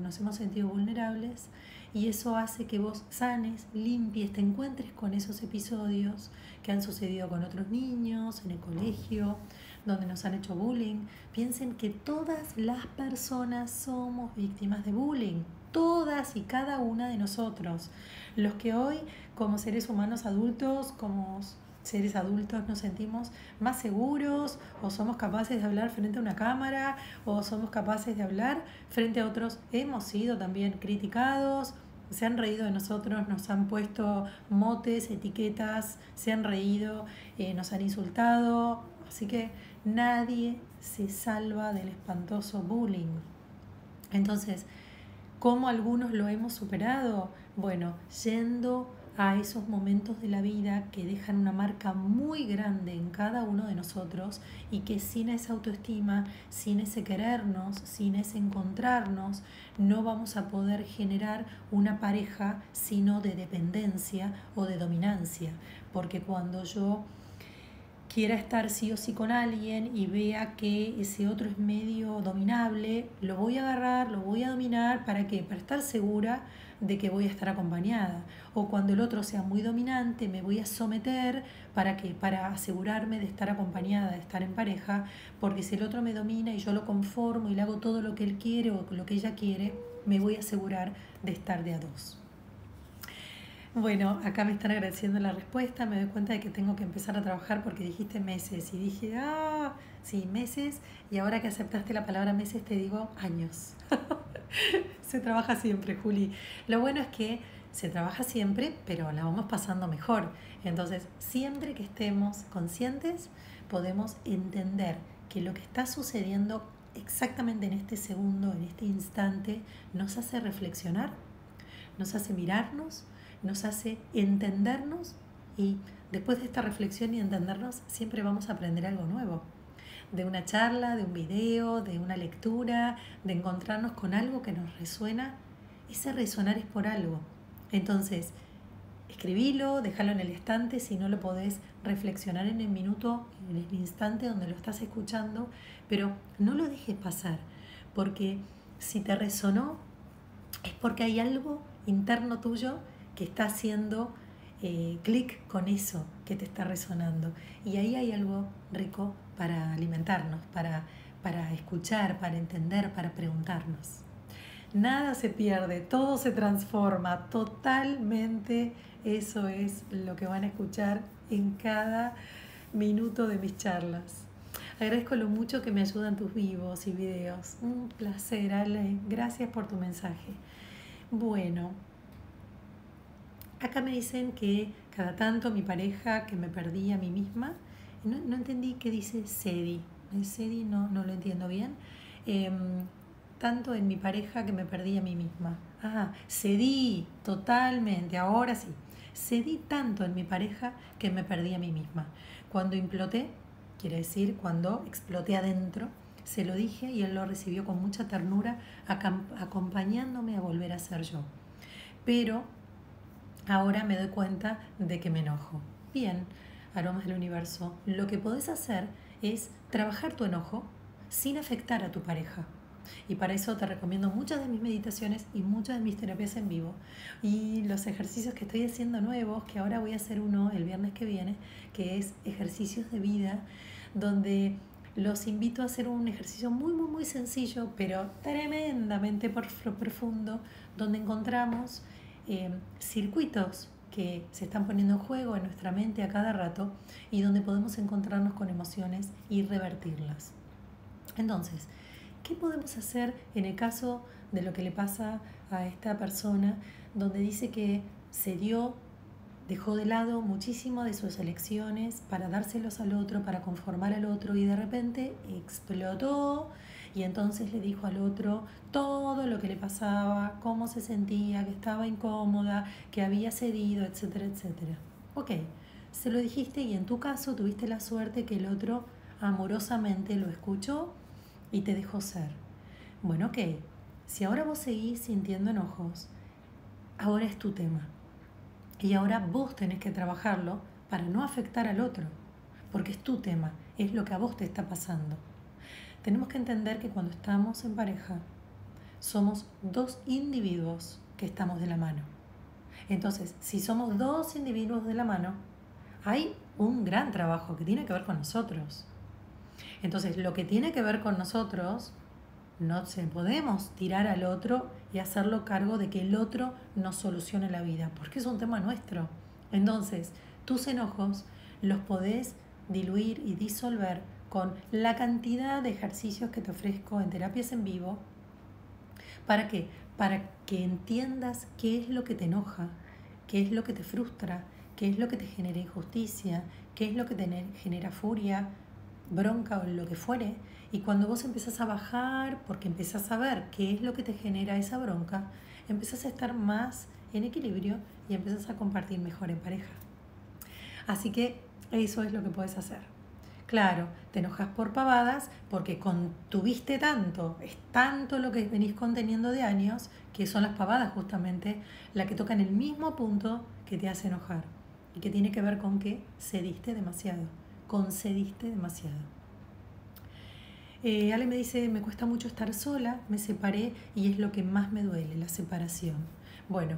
nos hemos sentido vulnerables. Y eso hace que vos sanes, limpies, te encuentres con esos episodios que han sucedido con otros niños, en el colegio, donde nos han hecho bullying. Piensen que todas las personas somos víctimas de bullying, todas y cada una de nosotros. Los que hoy, como seres humanos adultos, como seres adultos nos sentimos más seguros o somos capaces de hablar frente a una cámara o somos capaces de hablar frente a otros, hemos sido también criticados, se han reído de nosotros, nos han puesto motes, etiquetas, se han reído, eh, nos han insultado, así que nadie se salva del espantoso bullying. Entonces, ¿cómo algunos lo hemos superado? Bueno, yendo a esos momentos de la vida que dejan una marca muy grande en cada uno de nosotros y que sin esa autoestima, sin ese querernos, sin ese encontrarnos, no vamos a poder generar una pareja sino de dependencia o de dominancia. Porque cuando yo quiera estar sí o sí con alguien y vea que ese otro es medio dominable, lo voy a agarrar, lo voy a dominar, ¿para qué? Para estar segura de que voy a estar acompañada. O cuando el otro sea muy dominante, me voy a someter para que para asegurarme de estar acompañada, de estar en pareja, porque si el otro me domina y yo lo conformo y le hago todo lo que él quiere o lo que ella quiere, me voy a asegurar de estar de a dos. Bueno, acá me están agradeciendo la respuesta, me doy cuenta de que tengo que empezar a trabajar porque dijiste meses y dije, ah, sí, meses, y ahora que aceptaste la palabra meses te digo años. <laughs> se trabaja siempre, Juli. Lo bueno es que se trabaja siempre, pero la vamos pasando mejor. Entonces, siempre que estemos conscientes, podemos entender que lo que está sucediendo exactamente en este segundo, en este instante, nos hace reflexionar, nos hace mirarnos, nos hace entendernos y después de esta reflexión y entendernos, siempre vamos a aprender algo nuevo de una charla, de un video, de una lectura, de encontrarnos con algo que nos resuena, ese resonar es por algo. Entonces, escribilo, déjalo en el estante si no lo podés reflexionar en el minuto, en el instante donde lo estás escuchando, pero no lo dejes pasar, porque si te resonó es porque hay algo interno tuyo que está haciendo eh, clic con eso que te está resonando. Y ahí hay algo rico para alimentarnos, para, para escuchar, para entender, para preguntarnos. Nada se pierde, todo se transforma, totalmente eso es lo que van a escuchar en cada minuto de mis charlas. Agradezco lo mucho que me ayudan tus vivos y videos. Un placer, Ale. Gracias por tu mensaje. Bueno, acá me dicen que cada tanto mi pareja que me perdí a mí misma no, entendí qué dice Sedi. Sedi no, no lo entiendo bien. Em, tanto en mi pareja que me perdí a mí misma. Ah, cedí totalmente, ahora sí. Cedí tanto en mi pareja que me perdí a mí misma. Cuando imploté, quiere decir cuando exploté adentro, se lo dije y él lo recibió con mucha ternura, acompañándome a volver a ser yo. Pero ahora me doy cuenta de que me enojo. Bien, aromas del universo, lo que podés hacer es trabajar tu enojo sin afectar a tu pareja. Y para eso te recomiendo muchas de mis meditaciones y muchas de mis terapias en vivo. Y los ejercicios que estoy haciendo nuevos, que ahora voy a hacer uno el viernes que viene, que es ejercicios de vida, donde los invito a hacer un ejercicio muy, muy, muy sencillo, pero tremendamente profundo, donde encontramos eh, circuitos que se están poniendo en juego en nuestra mente a cada rato y donde podemos encontrarnos con emociones y revertirlas. Entonces, ¿qué podemos hacer en el caso de lo que le pasa a esta persona donde dice que se dio, dejó de lado muchísimo de sus elecciones para dárselos al otro, para conformar al otro y de repente explotó y entonces le dijo al otro todo lo que le pasaba, cómo se sentía, que estaba incómoda, que había cedido, etcétera, etcétera. Ok, se lo dijiste y en tu caso tuviste la suerte que el otro amorosamente lo escuchó y te dejó ser. Bueno, ok, si ahora vos seguís sintiendo enojos, ahora es tu tema. Y ahora vos tenés que trabajarlo para no afectar al otro, porque es tu tema, es lo que a vos te está pasando. Tenemos que entender que cuando estamos en pareja, somos dos individuos que estamos de la mano. Entonces, si somos dos individuos de la mano, hay un gran trabajo que tiene que ver con nosotros. Entonces, lo que tiene que ver con nosotros, no se podemos tirar al otro y hacerlo cargo de que el otro nos solucione la vida, porque es un tema nuestro. Entonces, tus enojos los podés diluir y disolver con la cantidad de ejercicios que te ofrezco en terapias en vivo. ¿Para qué? Para que entiendas qué es lo que te enoja, qué es lo que te frustra, qué es lo que te genera injusticia, qué es lo que te genera furia, bronca o lo que fuere. Y cuando vos empezás a bajar, porque empezás a ver qué es lo que te genera esa bronca, empezás a estar más en equilibrio y empezás a compartir mejor en pareja. Así que eso es lo que puedes hacer. Claro, te enojas por pavadas porque contuviste tanto, es tanto lo que venís conteniendo de años, que son las pavadas justamente las que tocan el mismo punto que te hace enojar y que tiene que ver con que cediste demasiado, concediste demasiado. Eh, Ale me dice, me cuesta mucho estar sola, me separé y es lo que más me duele, la separación. Bueno,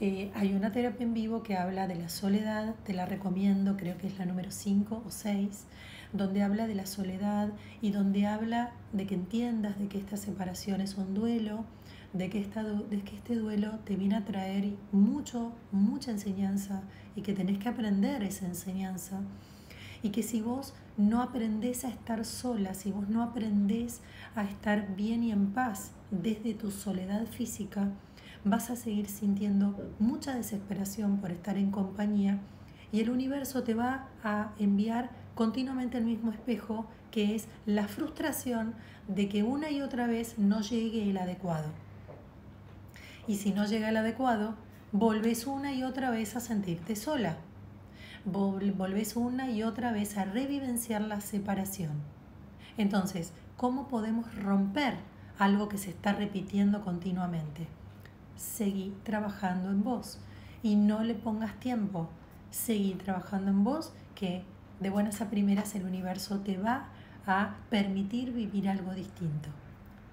eh, hay una terapia en vivo que habla de la soledad, te la recomiendo, creo que es la número 5 o 6, donde habla de la soledad y donde habla de que entiendas de que esta separación es un duelo, de que, esta, de que este duelo te viene a traer mucho, mucha enseñanza y que tenés que aprender esa enseñanza. Y que si vos no aprendés a estar sola, si vos no aprendés a estar bien y en paz desde tu soledad física, vas a seguir sintiendo mucha desesperación por estar en compañía y el universo te va a enviar continuamente el mismo espejo que es la frustración de que una y otra vez no llegue el adecuado. Y si no llega el adecuado, volves una y otra vez a sentirte sola. Volves una y otra vez a revivenciar la separación. Entonces, ¿cómo podemos romper algo que se está repitiendo continuamente? Seguí trabajando en vos y no le pongas tiempo. Seguí trabajando en vos que de buenas a primeras el universo te va a permitir vivir algo distinto.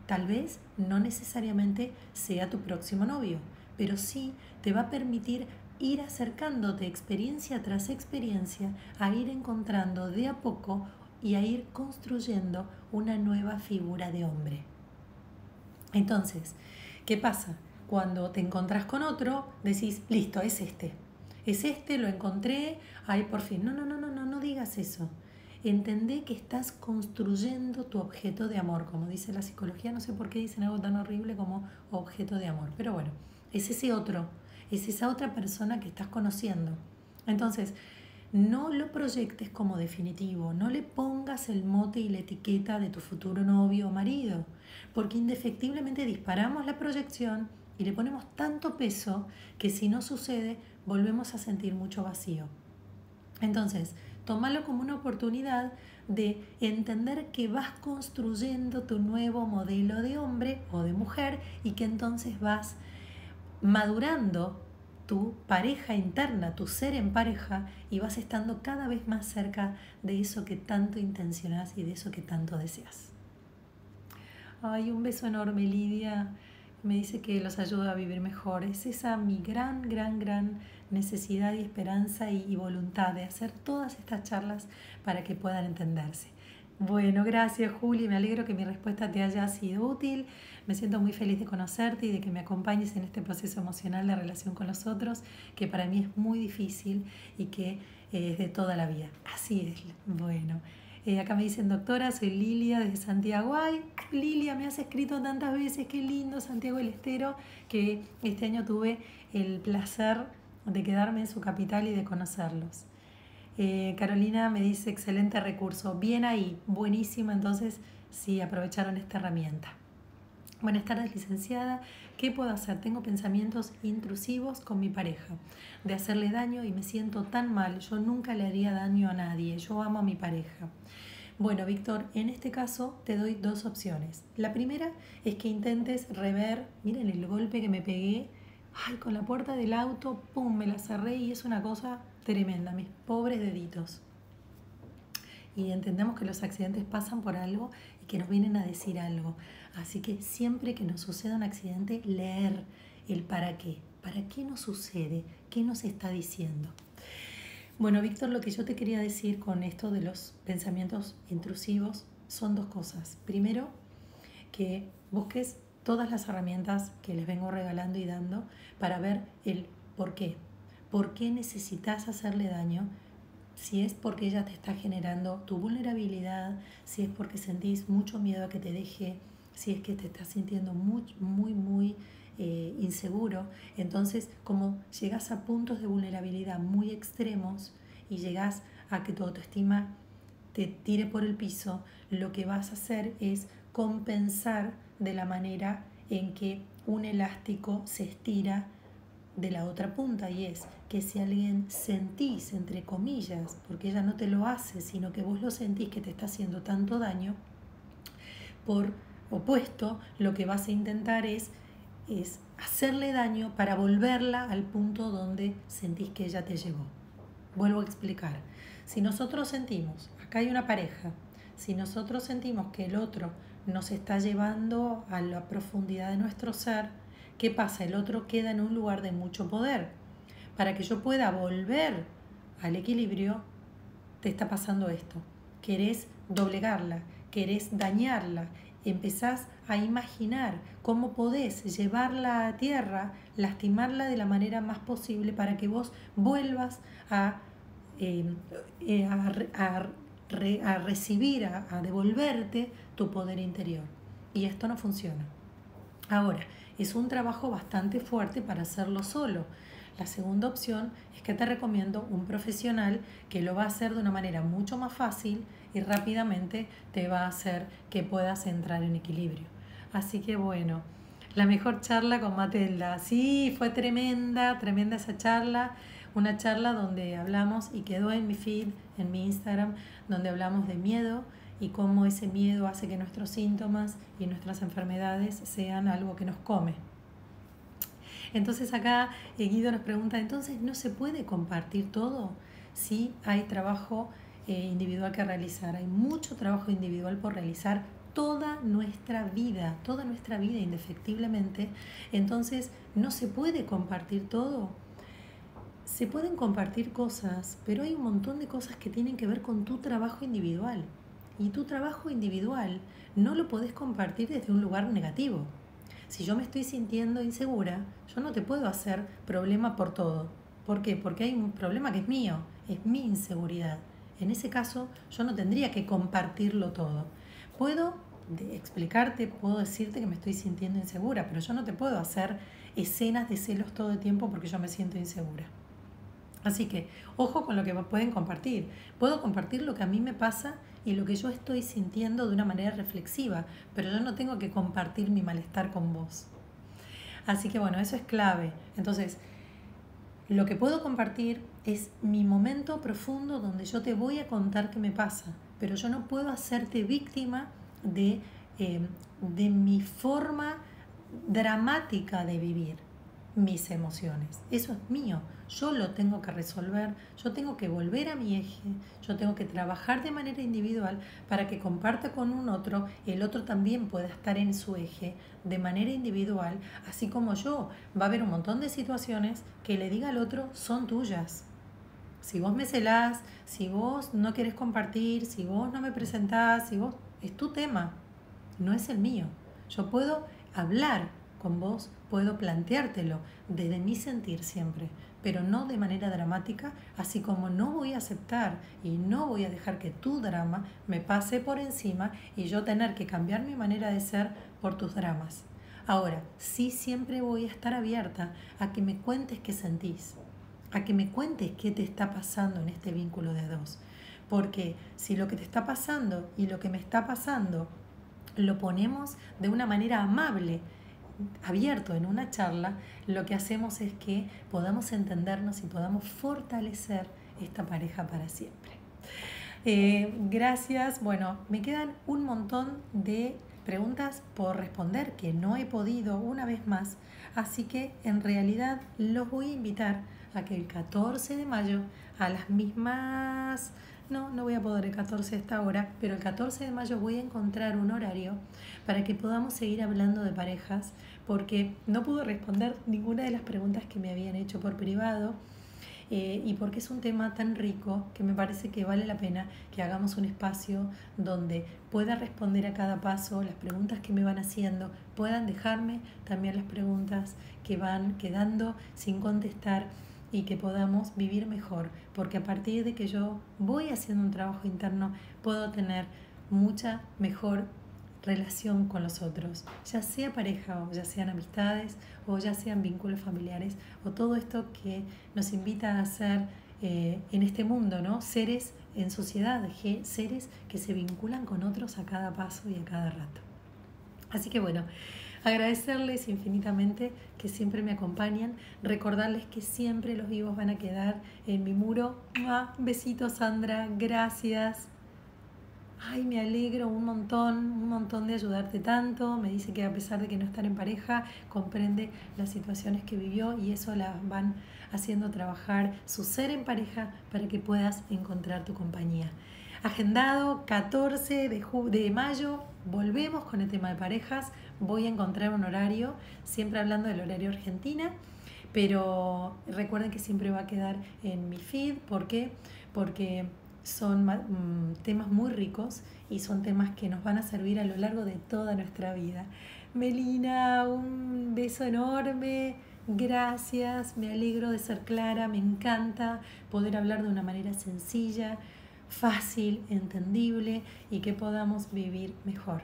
Tal vez no necesariamente sea tu próximo novio, pero sí te va a permitir ir acercándote experiencia tras experiencia a ir encontrando de a poco y a ir construyendo una nueva figura de hombre. Entonces, ¿qué pasa? Cuando te encontrás con otro, decís, listo, es este. Es este, lo encontré, ay, por fin. No, no, no, no, no, no digas eso entendé que estás construyendo tu objeto de amor, como dice la psicología, no sé por qué dicen algo tan horrible como objeto de amor, pero bueno, es ese otro, es esa otra persona que estás conociendo. Entonces, no lo proyectes como definitivo, no le pongas el mote y la etiqueta de tu futuro novio o marido, porque indefectiblemente disparamos la proyección y le ponemos tanto peso que si no sucede volvemos a sentir mucho vacío. Entonces, Tómalo como una oportunidad de entender que vas construyendo tu nuevo modelo de hombre o de mujer y que entonces vas madurando tu pareja interna, tu ser en pareja y vas estando cada vez más cerca de eso que tanto intencionas y de eso que tanto deseas. Ay, un beso enorme, Lidia. Me dice que los ayuda a vivir mejor. Es esa mi gran, gran, gran necesidad y esperanza y, voluntad de hacer todas estas charlas para que puedan entenderse. Bueno, gracias Juli, me alegro que mi respuesta te haya sido útil. Me siento muy feliz de conocerte y de que me acompañes en este proceso emocional de relación con los otros, que para mí es muy difícil y que es de toda la vida. Así es. Bueno, eh, acá me dicen, doctora, soy Lilia desde Santiago. Ay, Lilia, me has escrito tantas veces, qué lindo Santiago del Estero, que este año tuve el placer de quedarme en su capital y de conocerlos. Eh, Carolina me dice, excelente recurso, bien ahí, buenísimo, entonces sí, aprovecharon esta herramienta. Buenas tardes, licenciada. ¿Qué puedo hacer? Tengo pensamientos intrusivos con mi pareja, de hacerle daño y me siento tan mal. Yo nunca le haría daño a nadie. Yo amo a mi pareja. Bueno, Víctor, en este caso te doy dos opciones. La primera es que intentes rever, miren el golpe que me pegué, ay, con la puerta del auto, pum, me la cerré y es una cosa tremenda, mis pobres deditos. Y entendemos que los accidentes pasan por algo y que nos vienen a decir algo. Así que siempre que nos suceda un accidente, leer el para qué. ¿Para qué nos sucede? ¿Qué nos está diciendo? Bueno, Víctor, lo que yo te quería decir con esto de los pensamientos intrusivos son dos cosas. Primero, que busques todas las herramientas que les vengo regalando y dando para ver el por qué. ¿Por qué necesitas hacerle daño? Si es porque ella te está generando tu vulnerabilidad, si es porque sentís mucho miedo a que te deje, si es que te estás sintiendo muy, muy, muy eh, inseguro, entonces como llegas a puntos de vulnerabilidad muy extremos y llegas a que tu autoestima te tire por el piso, lo que vas a hacer es compensar de la manera en que un elástico se estira de la otra punta y es que si alguien sentís, entre comillas, porque ella no te lo hace, sino que vos lo sentís que te está haciendo tanto daño, por opuesto, lo que vas a intentar es es hacerle daño para volverla al punto donde sentís que ella te llevó. Vuelvo a explicar. Si nosotros sentimos, acá hay una pareja, si nosotros sentimos que el otro nos está llevando a la profundidad de nuestro ser, ¿qué pasa? El otro queda en un lugar de mucho poder. Para que yo pueda volver al equilibrio, te está pasando esto. Querés doblegarla, querés dañarla, empezás a imaginar cómo podés llevarla a tierra, lastimarla de la manera más posible para que vos vuelvas a, eh, eh, a, recibir, a devolverte tu poder interior. Y esto no funciona. Ahora, es un trabajo bastante fuerte para hacerlo solo. La segunda opción es que te recomiendo un profesional que lo va a hacer de una manera mucho más fácil y rápidamente te va a hacer que puedas entrar en equilibrio. Así que bueno, la mejor charla con Matelda. Sí, fue tremenda, tremenda esa charla. Una charla donde hablamos y quedó en mi feed, en mi Instagram, donde hablamos de miedo y cómo ese miedo hace que nuestros síntomas y nuestras enfermedades sean algo que nos come. Entonces acá eh, Guido nos pregunta, entonces no se puede compartir todo si hay trabajo eh, individual que realizar. Hay mucho trabajo individual por realizar toda nuestra vida, toda nuestra vida indefectiblemente. Entonces, no se puede compartir todo. Se pueden compartir cosas, pero hay un montón de cosas que tienen que ver con tu trabajo individual. Y tu trabajo individual no lo podés compartir desde un lugar negativo. Si yo me estoy sintiendo insegura, yo no te puedo hacer problema por todo. ¿Por qué? Porque hay un problema que es mío, es mi inseguridad. En ese caso, yo no tendría que compartirlo todo. Puedo explicarte, puedo decirte que me estoy sintiendo insegura, pero yo no te puedo hacer escenas de celos todo el tiempo porque yo me siento insegura. Así que, ojo con lo que pueden compartir. Puedo compartir lo que a mí me pasa y lo que yo estoy sintiendo de una manera reflexiva, pero yo no tengo que compartir mi malestar con vos. Así que bueno, eso es clave. Entonces, lo que puedo compartir es mi momento profundo donde yo te voy a contar qué me pasa, pero yo no puedo hacerte víctima de, eh, de mi forma dramática de vivir mis emociones. Eso es mío. Yo lo tengo que resolver, yo tengo que volver a mi eje, yo tengo que trabajar de manera individual para que comparta con un otro, el otro también pueda estar en su eje de manera individual, así como yo. Va a haber un montón de situaciones que le diga al otro son tuyas. Si vos me celás, si vos no quieres compartir, si vos no me presentás, si vos... Es tu tema, no es el mío. Yo puedo hablar con vos puedo planteártelo desde mi sentir siempre, pero no de manera dramática, así como no voy a aceptar y no voy a dejar que tu drama me pase por encima y yo tener que cambiar mi manera de ser por tus dramas. Ahora, sí siempre voy a estar abierta a que me cuentes qué sentís, a que me cuentes qué te está pasando en este vínculo de dos. Porque si lo que te está pasando y lo que me está pasando lo ponemos de una manera amable, abierto en una charla, lo que hacemos es que podamos entendernos y podamos fortalecer esta pareja para siempre. Eh, gracias. Bueno, me quedan un montón de preguntas por responder que no he podido una vez más. Así que en realidad los voy a invitar a que el 14 de mayo a las mismas... No, no voy a poder el 14 de esta hora, pero el 14 de mayo voy a encontrar un horario para que podamos seguir hablando de parejas, porque no pude responder ninguna de las preguntas que me habían hecho por privado eh, y porque es un tema tan rico que me parece que vale la pena que hagamos un espacio donde pueda responder a cada paso las preguntas que me van haciendo, puedan dejarme también las preguntas que van quedando sin contestar y que podamos vivir mejor, porque a partir de que yo voy haciendo un trabajo interno puedo tener mucha mejor relación con los otros, ya sea pareja o ya sean amistades o ya sean vínculos familiares o todo esto que nos invita a ser eh, en este mundo, ¿no? Seres en sociedad, seres que se vinculan con otros a cada paso y a cada rato. Así que bueno, agradecerles infinitamente que siempre me acompañan, recordarles que siempre los vivos van a quedar en mi muro. Besitos Sandra, gracias ay, me alegro un montón, un montón de ayudarte tanto, me dice que a pesar de que no estar en pareja, comprende las situaciones que vivió y eso la van haciendo trabajar su ser en pareja para que puedas encontrar tu compañía. Agendado 14 de, de mayo, volvemos con el tema de parejas, voy a encontrar un horario, siempre hablando del horario argentina, pero recuerden que siempre va a quedar en mi feed, ¿por qué? Porque son mm, temas muy ricos y son temas que nos van a servir a lo largo de toda nuestra vida. Melina, un beso enorme. Gracias, me alegro de ser clara, me encanta poder hablar de una manera sencilla, fácil, entendible y que podamos vivir mejor.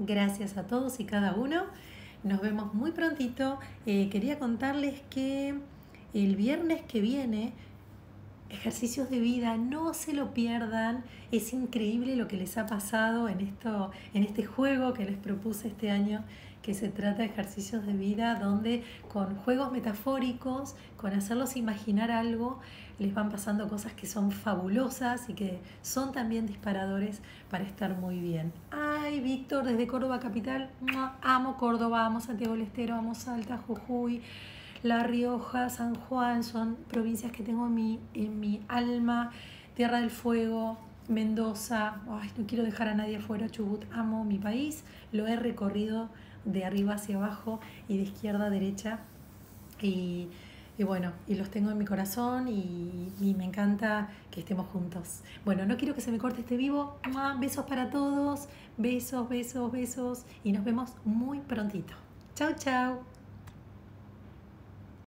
Gracias a todos y cada uno. Nos vemos muy prontito. Eh, quería contarles que el viernes que viene ejercicios de vida, no se lo pierdan. Es increíble lo que les ha pasado en, esto, en este juego que les propuse este año, que se trata de ejercicios de vida, donde con juegos metafóricos, con hacerlos imaginar algo, les van pasando cosas que son fabulosas y que son también disparadores para estar muy bien. Ay, Víctor, desde Córdoba Capital, amo Córdoba, amo Santiago del Estero, amo Salta, Jujuy. La Rioja, San Juan, son provincias que tengo en mi, en mi alma, Tierra del Fuego, Mendoza, ay, no quiero dejar a nadie afuera, Chubut, amo mi país, lo he recorrido de arriba hacia abajo y de izquierda a derecha. Y, bueno, y los tengo en mi corazón y, y, me encanta que estemos juntos. Bueno, no quiero que se me corte este vivo, besos para todos, besos, besos, besos. Y nos vemos muy prontito. Chao, chao.